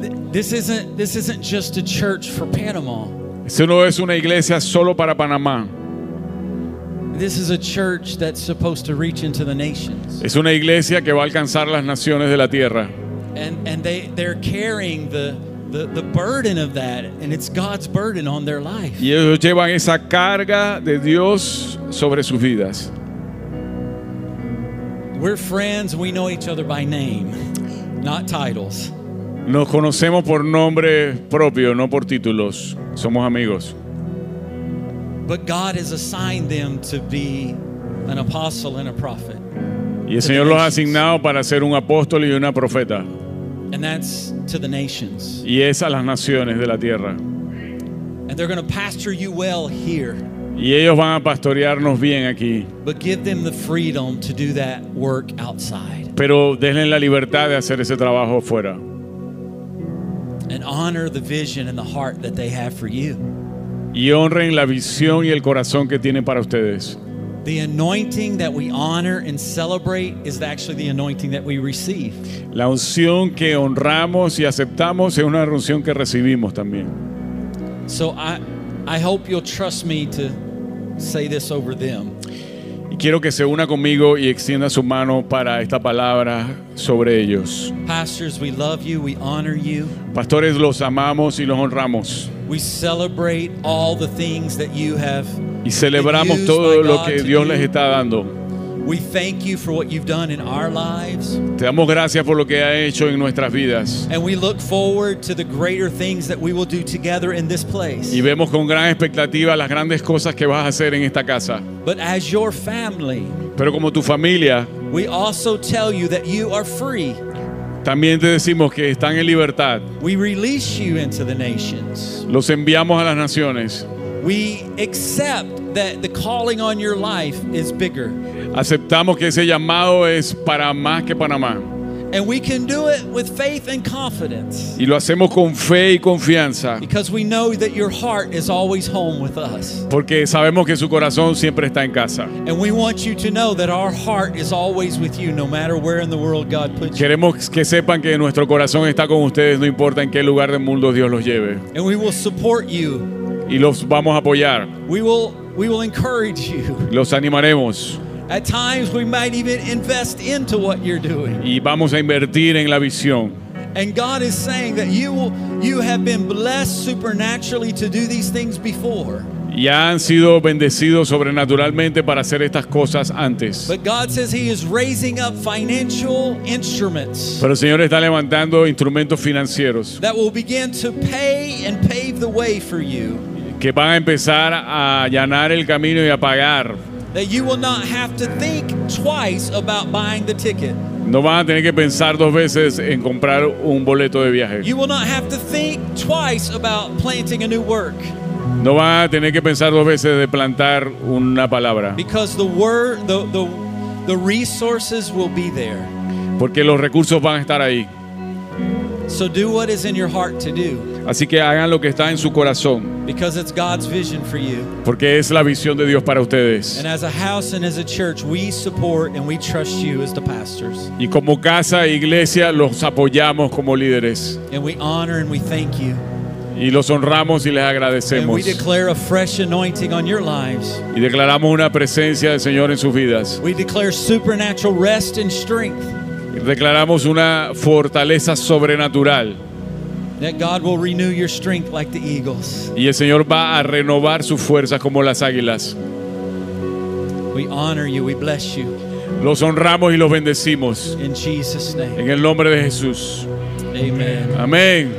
Th- This isn't this isn't just a church for Panama. Eso no es una iglesia solo para Panamá. This is a church that's supposed to reach into the nations. Es una iglesia que va a alcanzar las naciones de la tierra. And and they they're carrying the the, the burden of that and it's God's burden on their life. Y ellos llevan esa carga de Dios sobre sus vidas. We're friends, we know each other by name, not titles. Nos conocemos por nombre propio, no por títulos. Somos amigos. But God has assigned them to be an apostle and a prophet. Y el Señor los ha asignado para ser un apóstol y una profeta. And that's to the nations. Y es a las naciones de la tierra. And they're going to pastor you well here, Y ellos van a pastorearnos bien aquí. but give them the freedom to do that work outside Pero denle la libertad de hacer ese trabajo fuera. and honor the vision and the heart that they have for you. Y honren la visión y el corazón que tienen para ustedes. The anointing that we honor and celebrate is actually the anointing that we receive. La unción que honramos y aceptamos es una unción que recibimos también. So I I hope you'll trust me to say this over them. Y quiero que se una conmigo y extienda su mano para esta palabra sobre ellos. Pastors, we love you, we honor you. Pastores, los amamos y los honramos. We celebrate all the things that you have Y celebramos used todo lo que Dios les está dando. We thank you for what you've done in our lives. Te damos gracias por lo que ha hecho en nuestras vidas. And we look forward to the greater things that we will do together in this place. Y vemos con gran expectativa las grandes cosas que vas a hacer en esta casa. But as your family, Pero como tu familia, we also tell you that you are free. También te decimos que están en libertad. We release you into the nations. Los enviamos a las naciones. We accept that the calling on your life is bigger. Aceptamos que ese llamado es para más que Panamá. And we can do it with faith and confidence Y lo hacemos con fe y confianza. because we know that your heart is always home with us. Porque sabemos que su corazón siempre está en casa. And we want you to know that our heart is always with you no matter where in the world God puts you. Queremos que sepan que nuestro corazón está con ustedes, no importa en qué lugar del mundo Dios los lleve. And we will support you. Y los vamos a apoyar, We will we will encourage you. los animaremos At times we might even invest into what you're doing. y vamos a invertir en la visión. And God is saying that you will you have been blessed supernaturally to do these things before. Ya han sido bendecidos sobrenaturalmente para hacer estas cosas antes. But God says he is raising up financial instruments Pero el Señor está levantando instrumentos financieros that will begin to pay and pave the way for you. que van a empezar a allanar el camino y a pagar. That you will not have to think twice about buying the ticket. No van a tener que pensar dos veces en comprar un boleto de viaje. You will not have to think twice about planting a new work No van a tener que pensar dos veces de plantar una palabra. because the word the the, the resources will be there. Porque los recursos van a estar ahí. So do what is in your heart to do Así que hagan lo que está en su corazón. because it's God's vision for you. Porque es la visión de Dios para ustedes. Y como casa e iglesia los apoyamos como líderes. And we honor and we thank you. Y los honramos y les agradecemos. we declare a fresh anointing on your lives. Y declaramos una presencia del Señor en sus vidas. We declare supernatural rest and strength Y declaramos una fortaleza sobrenatural. That God will renew your strength like the eagles. Y el Señor va a renovar sus fuerzas como las águilas. We honor you, we bless you Los honramos y los bendecimos. in Jesus' name. En el nombre de Jesús. Amen. Amén.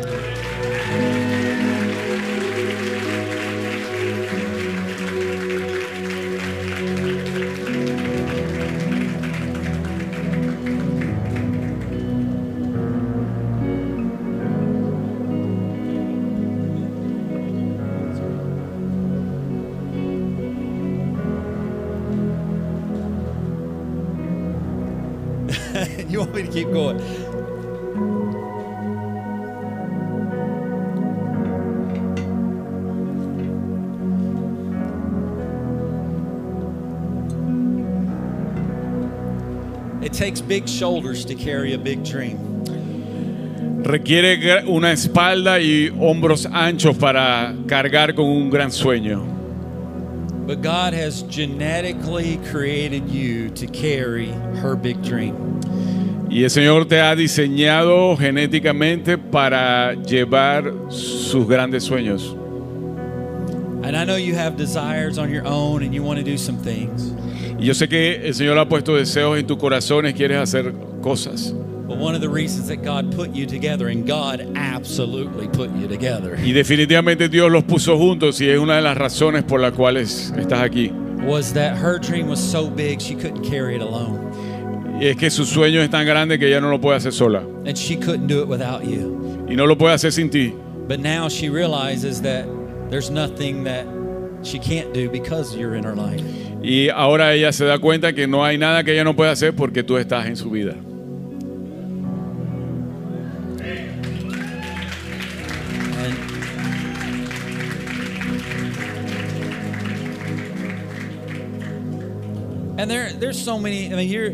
Shoulders to carry a big dream. Requiere una espalda y hombros anchos para cargar con un gran sueño. But God has genetically created you to carry her big dream. Y el Señor te ha diseñado genéticamente para llevar sus grandes sueños. And I know you have desires on your own and you want to do some things. Y yo sé que el Señor ha puesto deseos en tu corazón y quieres hacer cosas. But one of the reasons that God put you together, and God absolutely put you together, Y definitivamente Dios los puso juntos y es una de las razones por las cuales estás aquí. Y es que su sueño es tan grande que ella no lo puede hacer sola. And she couldn't do it without you. Y no lo puede hacer sin ti. But now she realizes that there's nothing that she can't do because you're in her life. Y ahora ella se da cuenta que no hay nada que ella no pueda hacer porque tú estás en su vida. And there, there's so many. I mean, you're,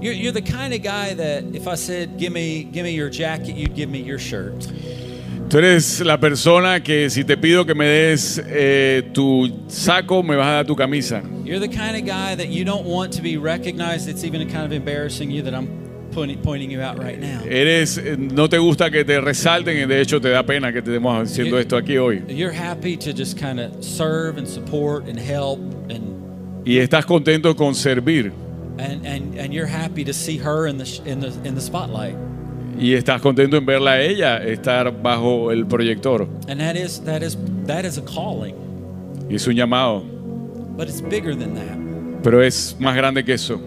you're, you're the kind of guy that if I said, "Give me, give me your jacket," you'd give me your shirt. Tú eres la persona que si te pido que me des eh, tu saco, me vas a dar tu camisa. You're the kind of guy that you don't want to be recognized. It's even kind of embarrassing you that I'm pointing, you out right now. Eres, eh, no te gusta que te resalten y de hecho te da pena que te estemos haciendo esto aquí hoy. You're happy to just kind of serve and support and help and Y estás contento con servir. and, and, and you're happy to see her in the in the in the spotlight. Y estás contento en verla a ella estar bajo el proyector. And that is that is that is a calling, Y es un llamado. but it's bigger than that. Pero es más grande que eso.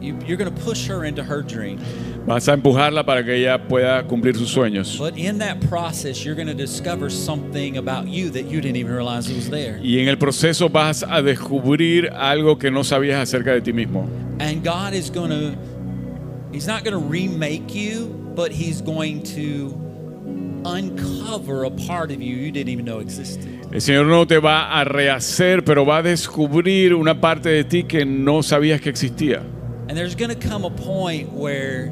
You, you're going to push her into her dream, Vas a empujarla para que ella pueda cumplir sus sueños. but in that process, you're going to discover something about you that you didn't even realize was there. Y en el proceso vas a descubrir algo que no sabías acerca de ti mismo. And God is going to He's not going to remake you, but He's going to uncover a part of you you didn't even know existed. El Señor no te va a rehacer, pero va a descubrir una parte de ti que no sabías que existía. And there's going to come a point where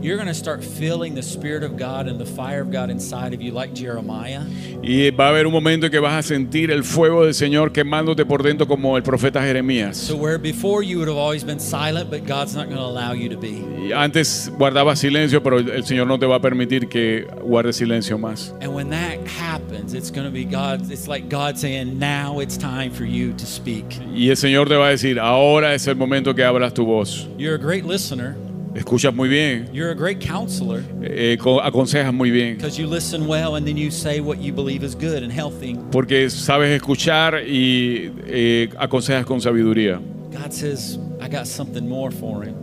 you're going to start feeling the Spirit of God and the fire of God inside of you, like Jeremiah. Y va a haber un momento en que vas a sentir el fuego del Señor quemándote por dentro como el profeta Jeremías. So, where before you would have always been silent, but God's not going to allow you to be. Y antes guardabas silencio, pero el Señor no te va a permitir que guardes silencio más. And when that happens, it's going to be God. It's like God saying, now it's time for you to speak. Y el Señor te va a decir, ahora es el momento que abras tu voz. You're a great listener, Escuchas muy bien, you're a great counselor eh, co- aconsejas muy bien, because you listen well and then you say what you believe is good and healthy. porque sabes escuchar y eh, aconsejas con sabiduría. God says, I got something more for him.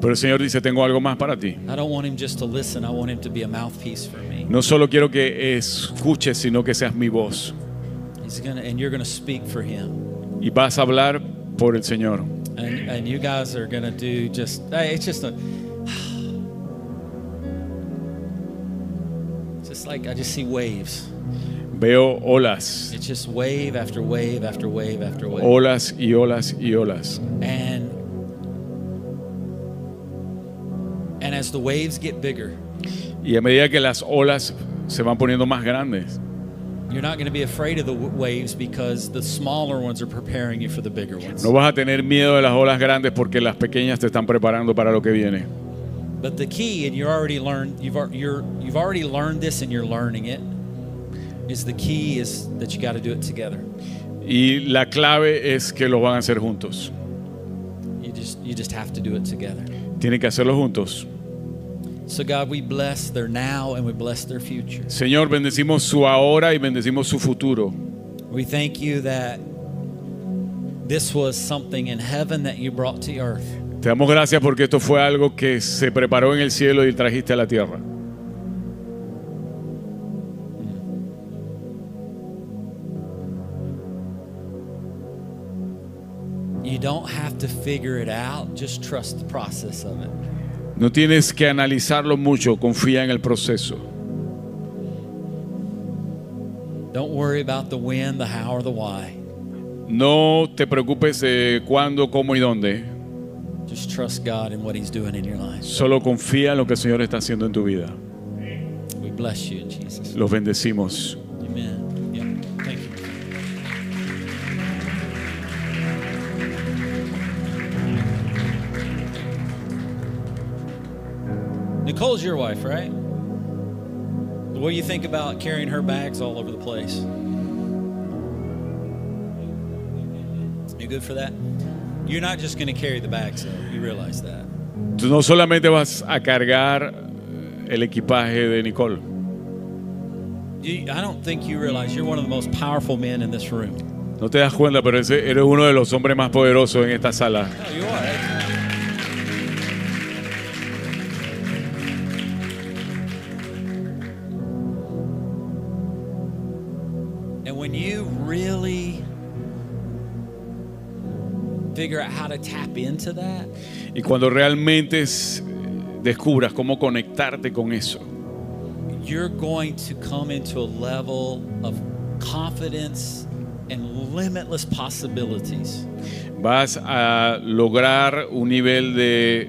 Pero el Señor dice, tengo algo más para ti. I don't want him just to listen, I want him to be a mouthpiece for me. No solo quiero que escuches, sino que seas mi voz. He's gonna, and you're to speak for him. Y vas a hablar por el Señor. And, and you guys are going to do just, it's just a, [SIGHS] just like I just see waves. Veo olas, It's just wave after wave after wave after wave. olas y olas y olas. And and as the waves get bigger, Y a medida que las olas se van poniendo más grandes, you're not going to be afraid of the waves because the smaller ones are preparing you for the bigger ones. no vas a tener miedo de las olas grandes porque las pequeñas te están preparando para lo que viene. But the key, and you already learned, you've you're you've already learned this, and you're learning it. Is the key is that you got to do it together. Y la clave es que lo van a hacer juntos. You just you just have to do it together. Tienen que hacerlo juntos. So God, we bless their now and we bless their future. Señor, bendecimos su ahora y bendecimos su futuro. We thank you that this was something in heaven that you brought to earth. Te damos gracias porque esto fue algo que se preparó en el cielo y trajiste a la tierra. You You don't have to figure it out, just trust the process of it. No tienes que analizarlo mucho, confía en el proceso. Don't worry about the when, the how, or the why. No te preocupes de cuándo, cómo y dónde. Just trust God and what He's doing in your life. Solo confía en lo que el Señor está haciendo en tu vida. We bless you in Jesus. Los bendecimos. Amen. Nicole's your wife, right? What do you think about carrying her bags all over the place? You good for that? You're not just going to carry the bags, though. You realize that. Tú no solamente vas a cargar el equipaje de Nicole. You, I don't think you realize you're one of the most powerful men in this room. No te das cuenta, pero eres uno de los hombres más poderosos en esta sala. No, you are. How to tap into that, Y cuando realmente es- descubras cómo conectarte con eso, you're going to come into a level of confidence and limitless possibilities. vas a lograr un nivel de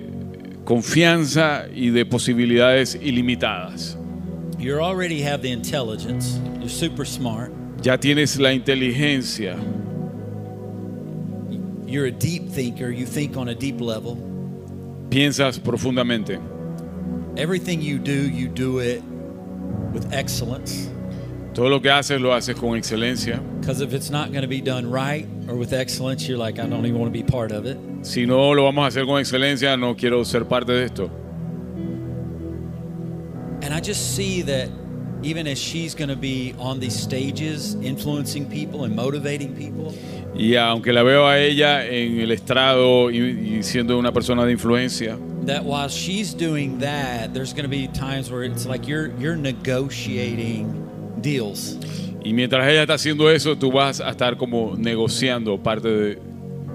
confianza y de posibilidades ilimitadas. You already have the intelligence. You're super smart. Ya tienes la inteligencia, You're a deep thinker. You think on a deep level. piensas profundamente. Everything you do, you do it with excellence. Todo lo que haces lo haces con excelencia. Because if it's not going to be done right or with excellence, you're like, I don't even want to be part of it. Si no lo vamos a hacer con excelencia, no quiero ser parte de esto. And I just see that even as she's going to be on these stages, influencing people and motivating people, Y aunque la veo a ella en el estrado y, y siendo una persona de influencia, that while she's doing that, there's going to be times where it's like you're you're negotiating deals. y mientras ella está haciendo eso, tú vas a estar como negociando parte de,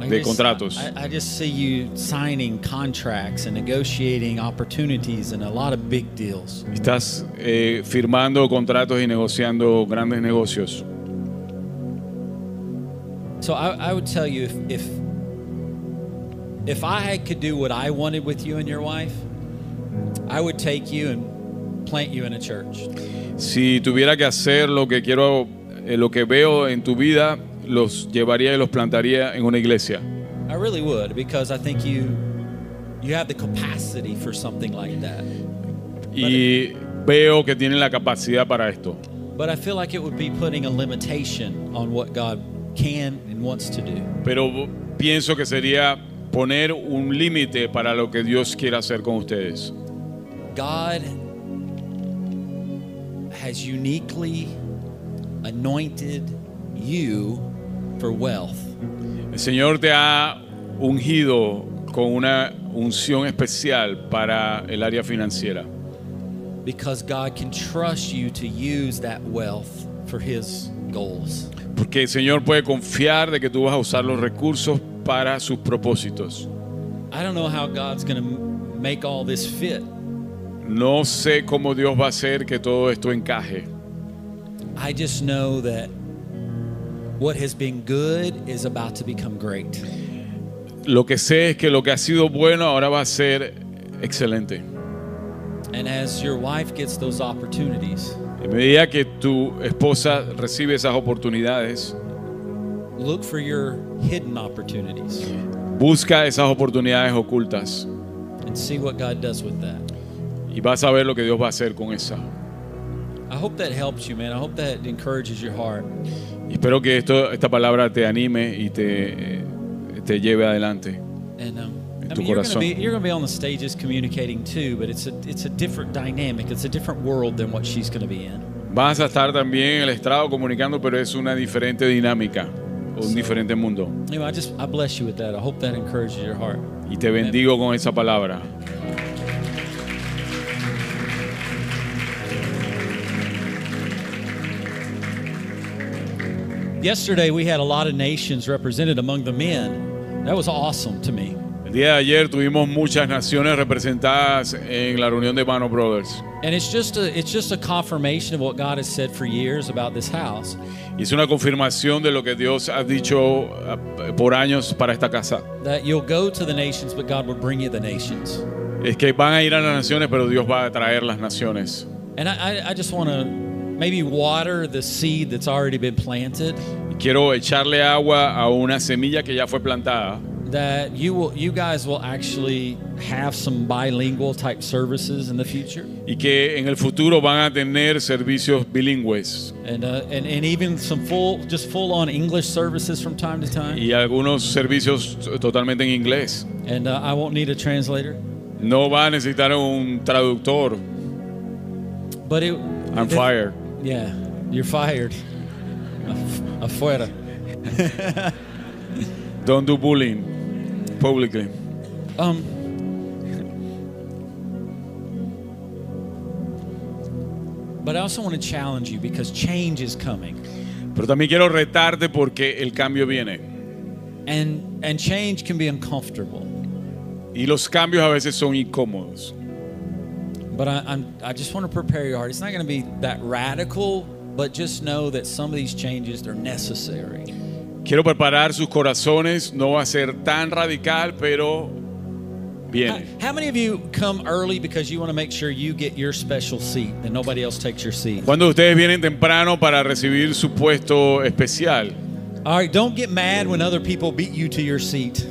de just- contratos. I, I just see you signing contracts and negotiating opportunities and a lot of big deals. Estás eh, firmando contratos y negociando grandes negocios. So I, I would tell you if, if if I could do what I wanted with you and your wife, I would take you and plant you in a church. Si tuviera que hacer lo que quiero, eh, lo que veo en tu vida, los llevaría y los plantaría en una iglesia. I really would because I think you you have the capacity for something like that. Y veo que tienen la capacidad para esto. But I feel like it would be putting a limitation on what God can and wants to do. Pero pienso que sería poner un límite para lo que Dios quiera hacer con ustedes. God has uniquely anointed you for wealth. El Señor te ha ungido con una unción especial para el área financiera. Because God can trust you to use that wealth for His goals. Porque el Señor puede confiar de que tú vas a usar los recursos para sus propósitos. I don't know how God's going to make all this fit. No sé cómo Dios va a hacer que todo esto encaje. I just know that what has been good is about to become great. Lo que sé es que lo que ha sido bueno ahora va a ser excelente. And as your wife gets those opportunities, En medida que tu esposa recibe esas oportunidades, look for your hidden opportunities busca esas oportunidades ocultas and see what God does with that. y vas a ver lo que Dios va a hacer con esa. I hope that helps you, man. I hope that encourages your heart. Y espero que esto, esta palabra te anime y te, te lleve adelante. And um, En I tu mean, you're going to corazón. be you're going to be on the stages communicating too, but it's a it's a different dynamic. It's a different world than what she's going to be in. Vas a estar también en el estrado comunicando, pero es una diferente dinámica, un diferente mundo. Anyway, I just I bless you with that. I hope that encourages your heart. Y te bendigo con esa palabra. Yesterday we had a lot of nations represented among the men. That was awesome to me. El día de ayer tuvimos muchas naciones representadas en la reunión de Mano Brothers. And it's just a it's just a confirmation of what God has said for years about this house. Y es una confirmación de lo que Dios ha dicho eh, por años para esta casa. That you'll go to the nations, but God will bring you the nations. Es que van a ir a las naciones, pero Dios va a traer las naciones. And I, I, I just want to maybe water the seed that's already been planted. Quiero echarle agua a una semilla que ya fue plantada. That you will you guys will actually have some bilingual type services in the future. Y que en el futuro van a tener servicios bilingües. And, uh, and and even some full just full on English services from time to time. Y algunos servicios totalmente en inglés. And uh, I won't need a translator. No va a necesitar un traductor. But it, I'm fired. Yeah, you're fired. Afuera. [LAUGHS] Don't do bullying publicly. Um. But I also want to challenge you because change is coming. Pero también quiero retarte porque el cambio viene. And and change can be uncomfortable. Y los cambios a veces son incómodos. But I, I'm, I just want to prepare your heart. It's not going to be that radical, but just know that some of these changes they're necessary. Quiero preparar sus corazones. No va a ser tan radical, pero How, viene. how many of you come early because you want to make sure you get your special seat and nobody else takes your seat? Cuando ustedes vienen temprano para recibir su puesto especial, All right, don't get mad when other people beat you to your seat.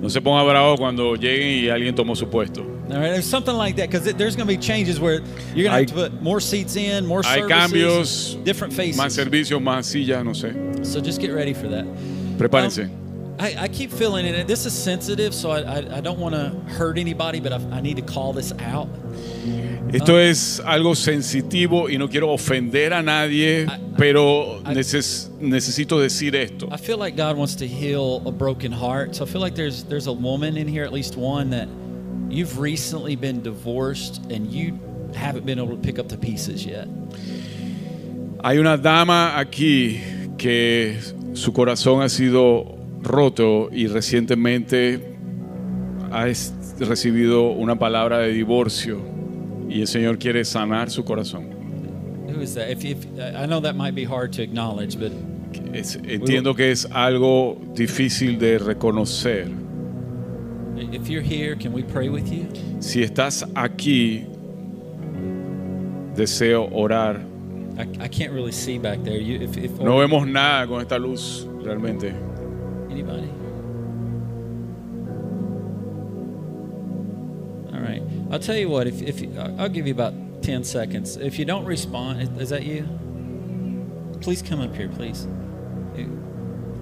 no se ponga bravo cuando lleguen y alguien tomó su puesto. All right, there's something like that because there's going to be changes where you're going to have to put more seats in, more Hay services, cambios, different faces. más servicios, más sillas, no sé. so just get ready for that. Prepárense. Um, I, I keep feeling it. This is sensitive, so I, I, I don't want to hurt anybody, but I, I need to call this out. Esto es algo sensitivo y no quiero ofender a nadie, pero neces- necesito decir esto. I feel like God wants to heal a broken heart. So I feel like there's there's a woman in here, at least one, that you've recently been divorced and you haven't been able to pick up the pieces yet. Hay una dama aquí que su corazón ha sido roto y recientemente ha recibido una palabra de divorcio y el Señor quiere sanar su corazón. Who is that? If, if I know that might be hard to acknowledge, but Es- entiendo que es algo difícil de reconocer. If you're here, can we pray with you? Si estás aquí, deseo orar. I, I can't really see back there. You, if, if No vemos nada con esta luz realmente. Anybody? All right. I'll tell you what. If, if I'll give you about ten seconds. If you don't respond, is, is that you? Please come up here, please.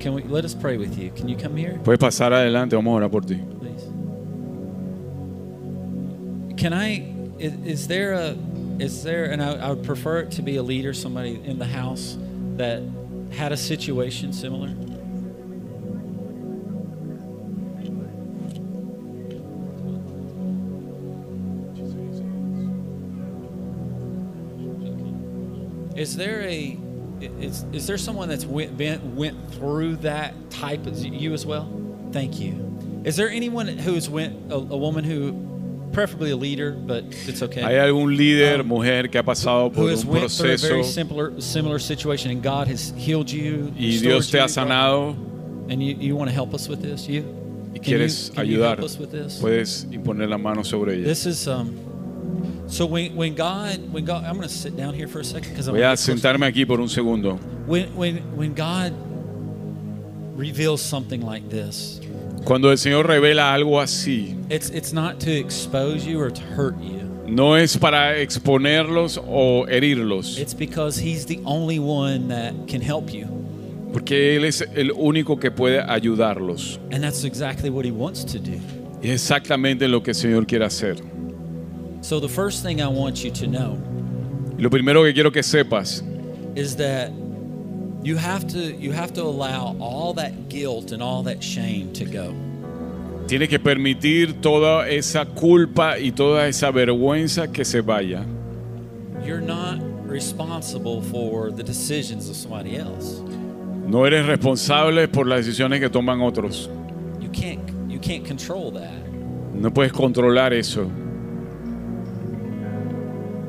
Can we let us pray with you? Can you come here, Puedes pasar adelante, vamos a orar por ti. please? Can I? Is, is there a? Is there? And I, I would prefer it to be a leader, somebody in the house that had a situation similar. Is there a is, is there someone that's went been, went through that type of you as well? Thank you. Is there anyone who's went a, a woman who, preferably a leader, but it's okay. ¿Hay algún líder, Um, mujer que ha pasado por un a very proceso similar similar situation and God has healed you y Dios te you, ha sanado and you, you want to help us with this? You y Can you- quieres can you help ayudar? us with this? Puedes imponer la mano sobre ella. This is um. So when when God when God I'm going to sit down here for a second because I'm Voy a sentarme aquí por un segundo. When when when God reveals something like this, Cuando el Señor revela algo así, it's it's not to expose you or to hurt you. no es para exponerlos o herirlos, It's because He's the only one that can help you, porque Él es el único que puede ayudarlos. and that's exactly what He wants to do. Y es exactamente lo que el Señor quiere hacer. So the first thing I want you to know lo primero que quiero que sepas is that you have to you have to allow all that guilt and all that shame to go. Tienes que permitir toda esa culpa y toda esa vergüenza que se vaya. You're not responsible for the decisions of somebody else. No eres responsable por las decisiones que toman otros. You can't control that. No puedes controlar eso.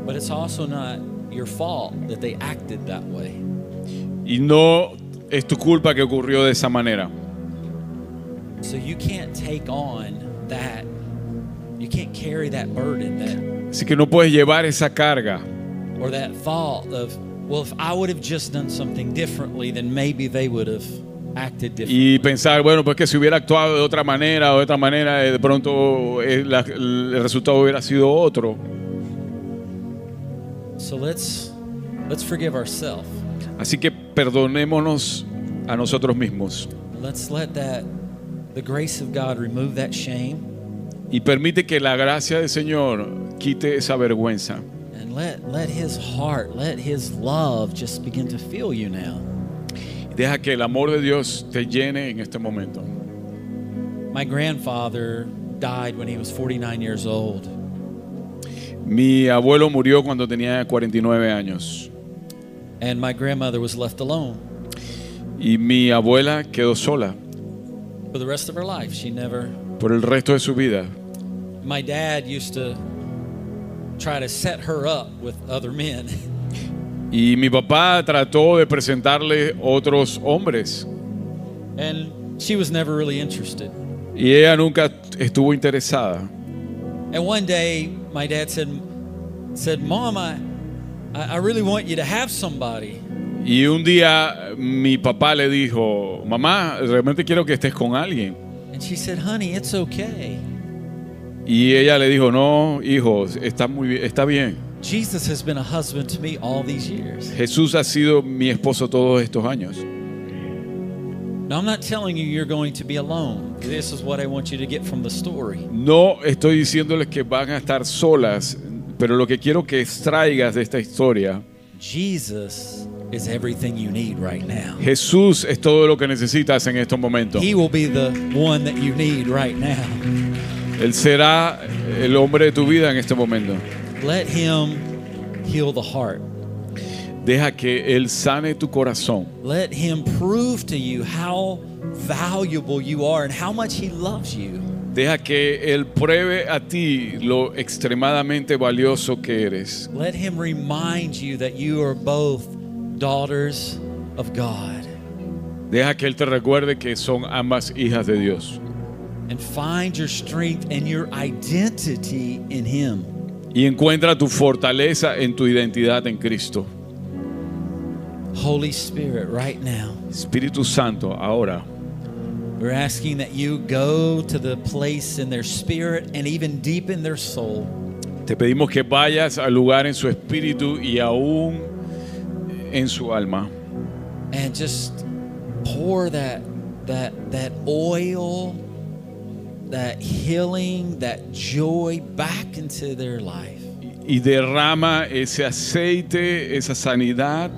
But it's also not your fault that they acted that way. Y no es tu culpa que ocurrió de esa manera. So you can't take on that. You can't carry that burden that Así que no puedes llevar esa carga. or that thought of, well, if I would have just done something differently, then maybe they would have acted differently. Y pensar, bueno, pues que si hubiera actuado de otra manera o de otra manera, eh, de pronto eh, el resultado hubiera sido otro. So let's let's forgive ourselves. Así que perdonémonos a nosotros mismos Let's let that the grace of God remove that shame y permite que la gracia del Señor quite esa vergüenza and let let his heart, let his love just begin to fill you now. Deja que el amor de Dios te llene en este momento. My grandfather died when he was 49 years old. Mi abuelo murió cuando tenía 49 años And my grandmother was left alone y mi abuela quedó sola for the rest of her life. She never. por el resto de su vida. My dad used to try to set her up with other men. Y mi papá trató de presentarle otros hombres And she was never really interested. y ella nunca estuvo interesada. And one day, my dad said, said Mom, I, I I really want you to have somebody. Y un día mi papá le dijo, mamá, realmente quiero que estés con alguien. And she said, Honey, it's okay. Y ella le dijo, no, hijo, está muy bien, está bien. Jesus has been a husband to me all these years. Jesús ha sido mi esposo todos estos años. Now, I'm not telling you you're going to be alone. This is what I want you to get from the story. No estoy diciéndoles que van a estar solas, pero lo que quiero que extraigas de esta historia, Jesus is everything you need right now. Jesús es todo lo que necesitas en estos momentos. He will be the one that you need right now. Él será el hombre de tu vida en este momento. Let Him heal the heart. Deja que Él sane tu corazón. Let Him prove to you how valuable you are and how much He loves you. Deja que Él pruebe a ti lo extremadamente valioso que eres. Let Him remind you that you are both daughters of God. Deja que Él te recuerde que son ambas hijas de Dios. And find your strength and your identity in Him. Y encuentra tu fortaleza en tu identidad en Cristo. Holy Spirit, right now, Espíritu Santo, ahora we're asking that you go to the place in their spirit and even deep in their soul. te pedimos que vayas al lugar en su espíritu y aún en su alma. and just pour that that that oil that healing that joy back into their life y derrama ese aceite, esa sanidad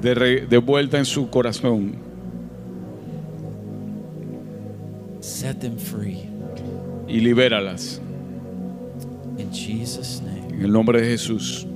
de, re- de vuelta en su corazón set them free y libéralas. in Jesus name En el nombre de Jesús.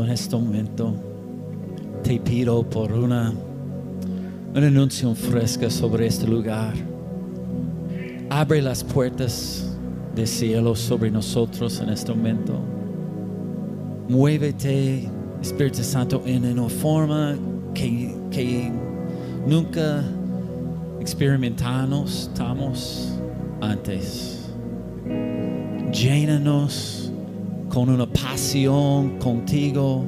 En este momento te pido por una, una anuncio fresca sobre este lugar. Abre las puertas del cielo sobre nosotros en este momento. Muévete, Espíritu Santo, en una forma que, que nunca experimentamos estamos antes. Llénanos con una contigo.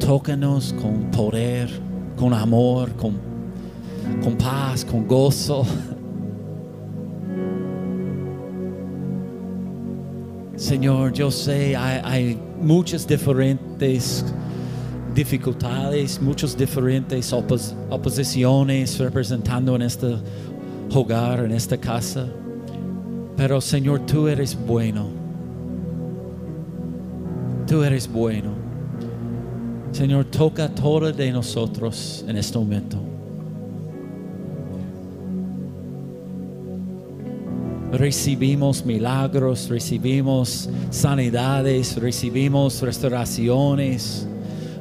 Tócanos con poder, con amor, con, con paz, con gozo. Señor, yo sé, hay, hay muchas diferentes dificultades, muchas diferentes opos- oposiciones representando en este hogar, en esta casa. Pero Señor, tú eres bueno. Tú eres bueno. Señor, toca a todos de nosotros en este momento. Recibimos milagros, recibimos sanidades, recibimos restauraciones,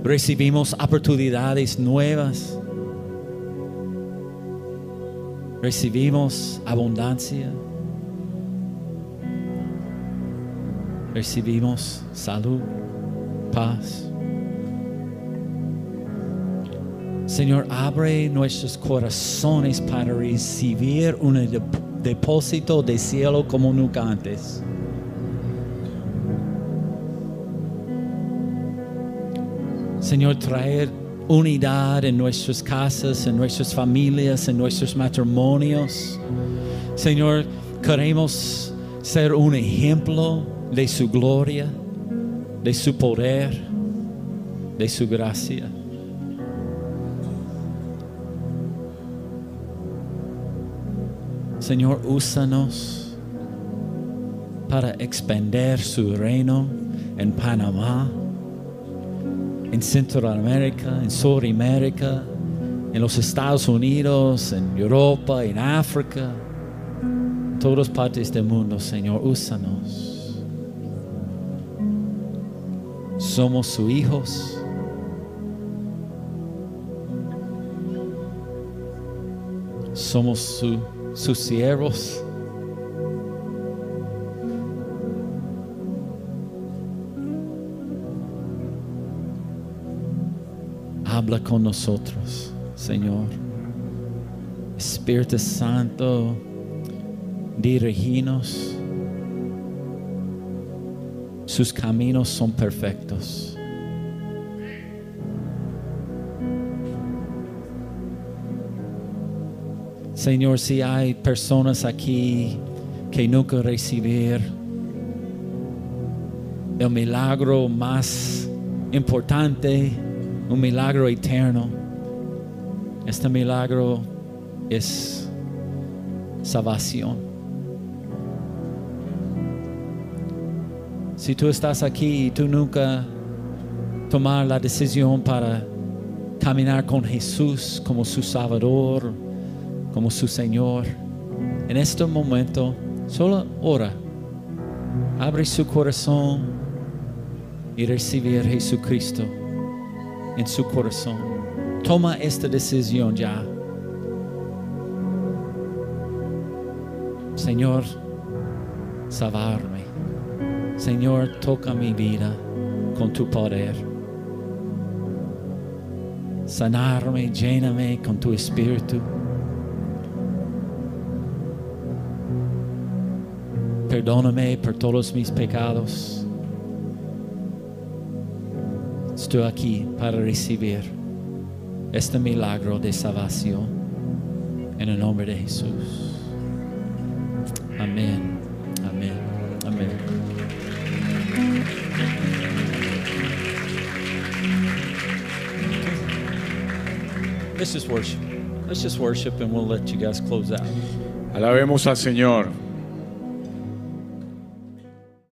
recibimos oportunidades nuevas, recibimos abundancia, recibimos salud, paz. Señor, abre nuestros corazones para recibir un dep- depósito de cielo como nunca antes. Señor, traer unidad en nuestras casas, en nuestras familias, en nuestros matrimonios. Señor, queremos ser un ejemplo de su gloria, de su poder, de su gracia. Señor, úsanos para expandir su reino en Panamá, en Centroamérica, en Sudamérica, en los Estados Unidos, en Europa, en África, en todas partes del mundo, Señor, úsanos. Somos sus hijos. Somos su- sus siervos. Habla con nosotros, Señor. Espíritu Santo, diriginos. Sus caminos son perfectos. Señor, si hay personas aquí que nunca recibir el milagro más importante, un milagro eterno, este milagro es salvación. Si tú estás aquí y tú nunca tomar la decisión para caminar con Jesús como su Salvador, como su Señor, en este momento solo ora, abre su corazón y recibir a Jesucristo en su corazón. Toma esta decisión ya. Señor, salvarme. Señor, toca mi vida con tu poder. Sanarme, lléname con tu espíritu. Perdóname por todos mis pecados. Estoy aquí para recibir este milagro de salvación en el nombre de Jesús. Let's just worship. Let's just worship and we'll let you guys close out. Alabemos al Señor.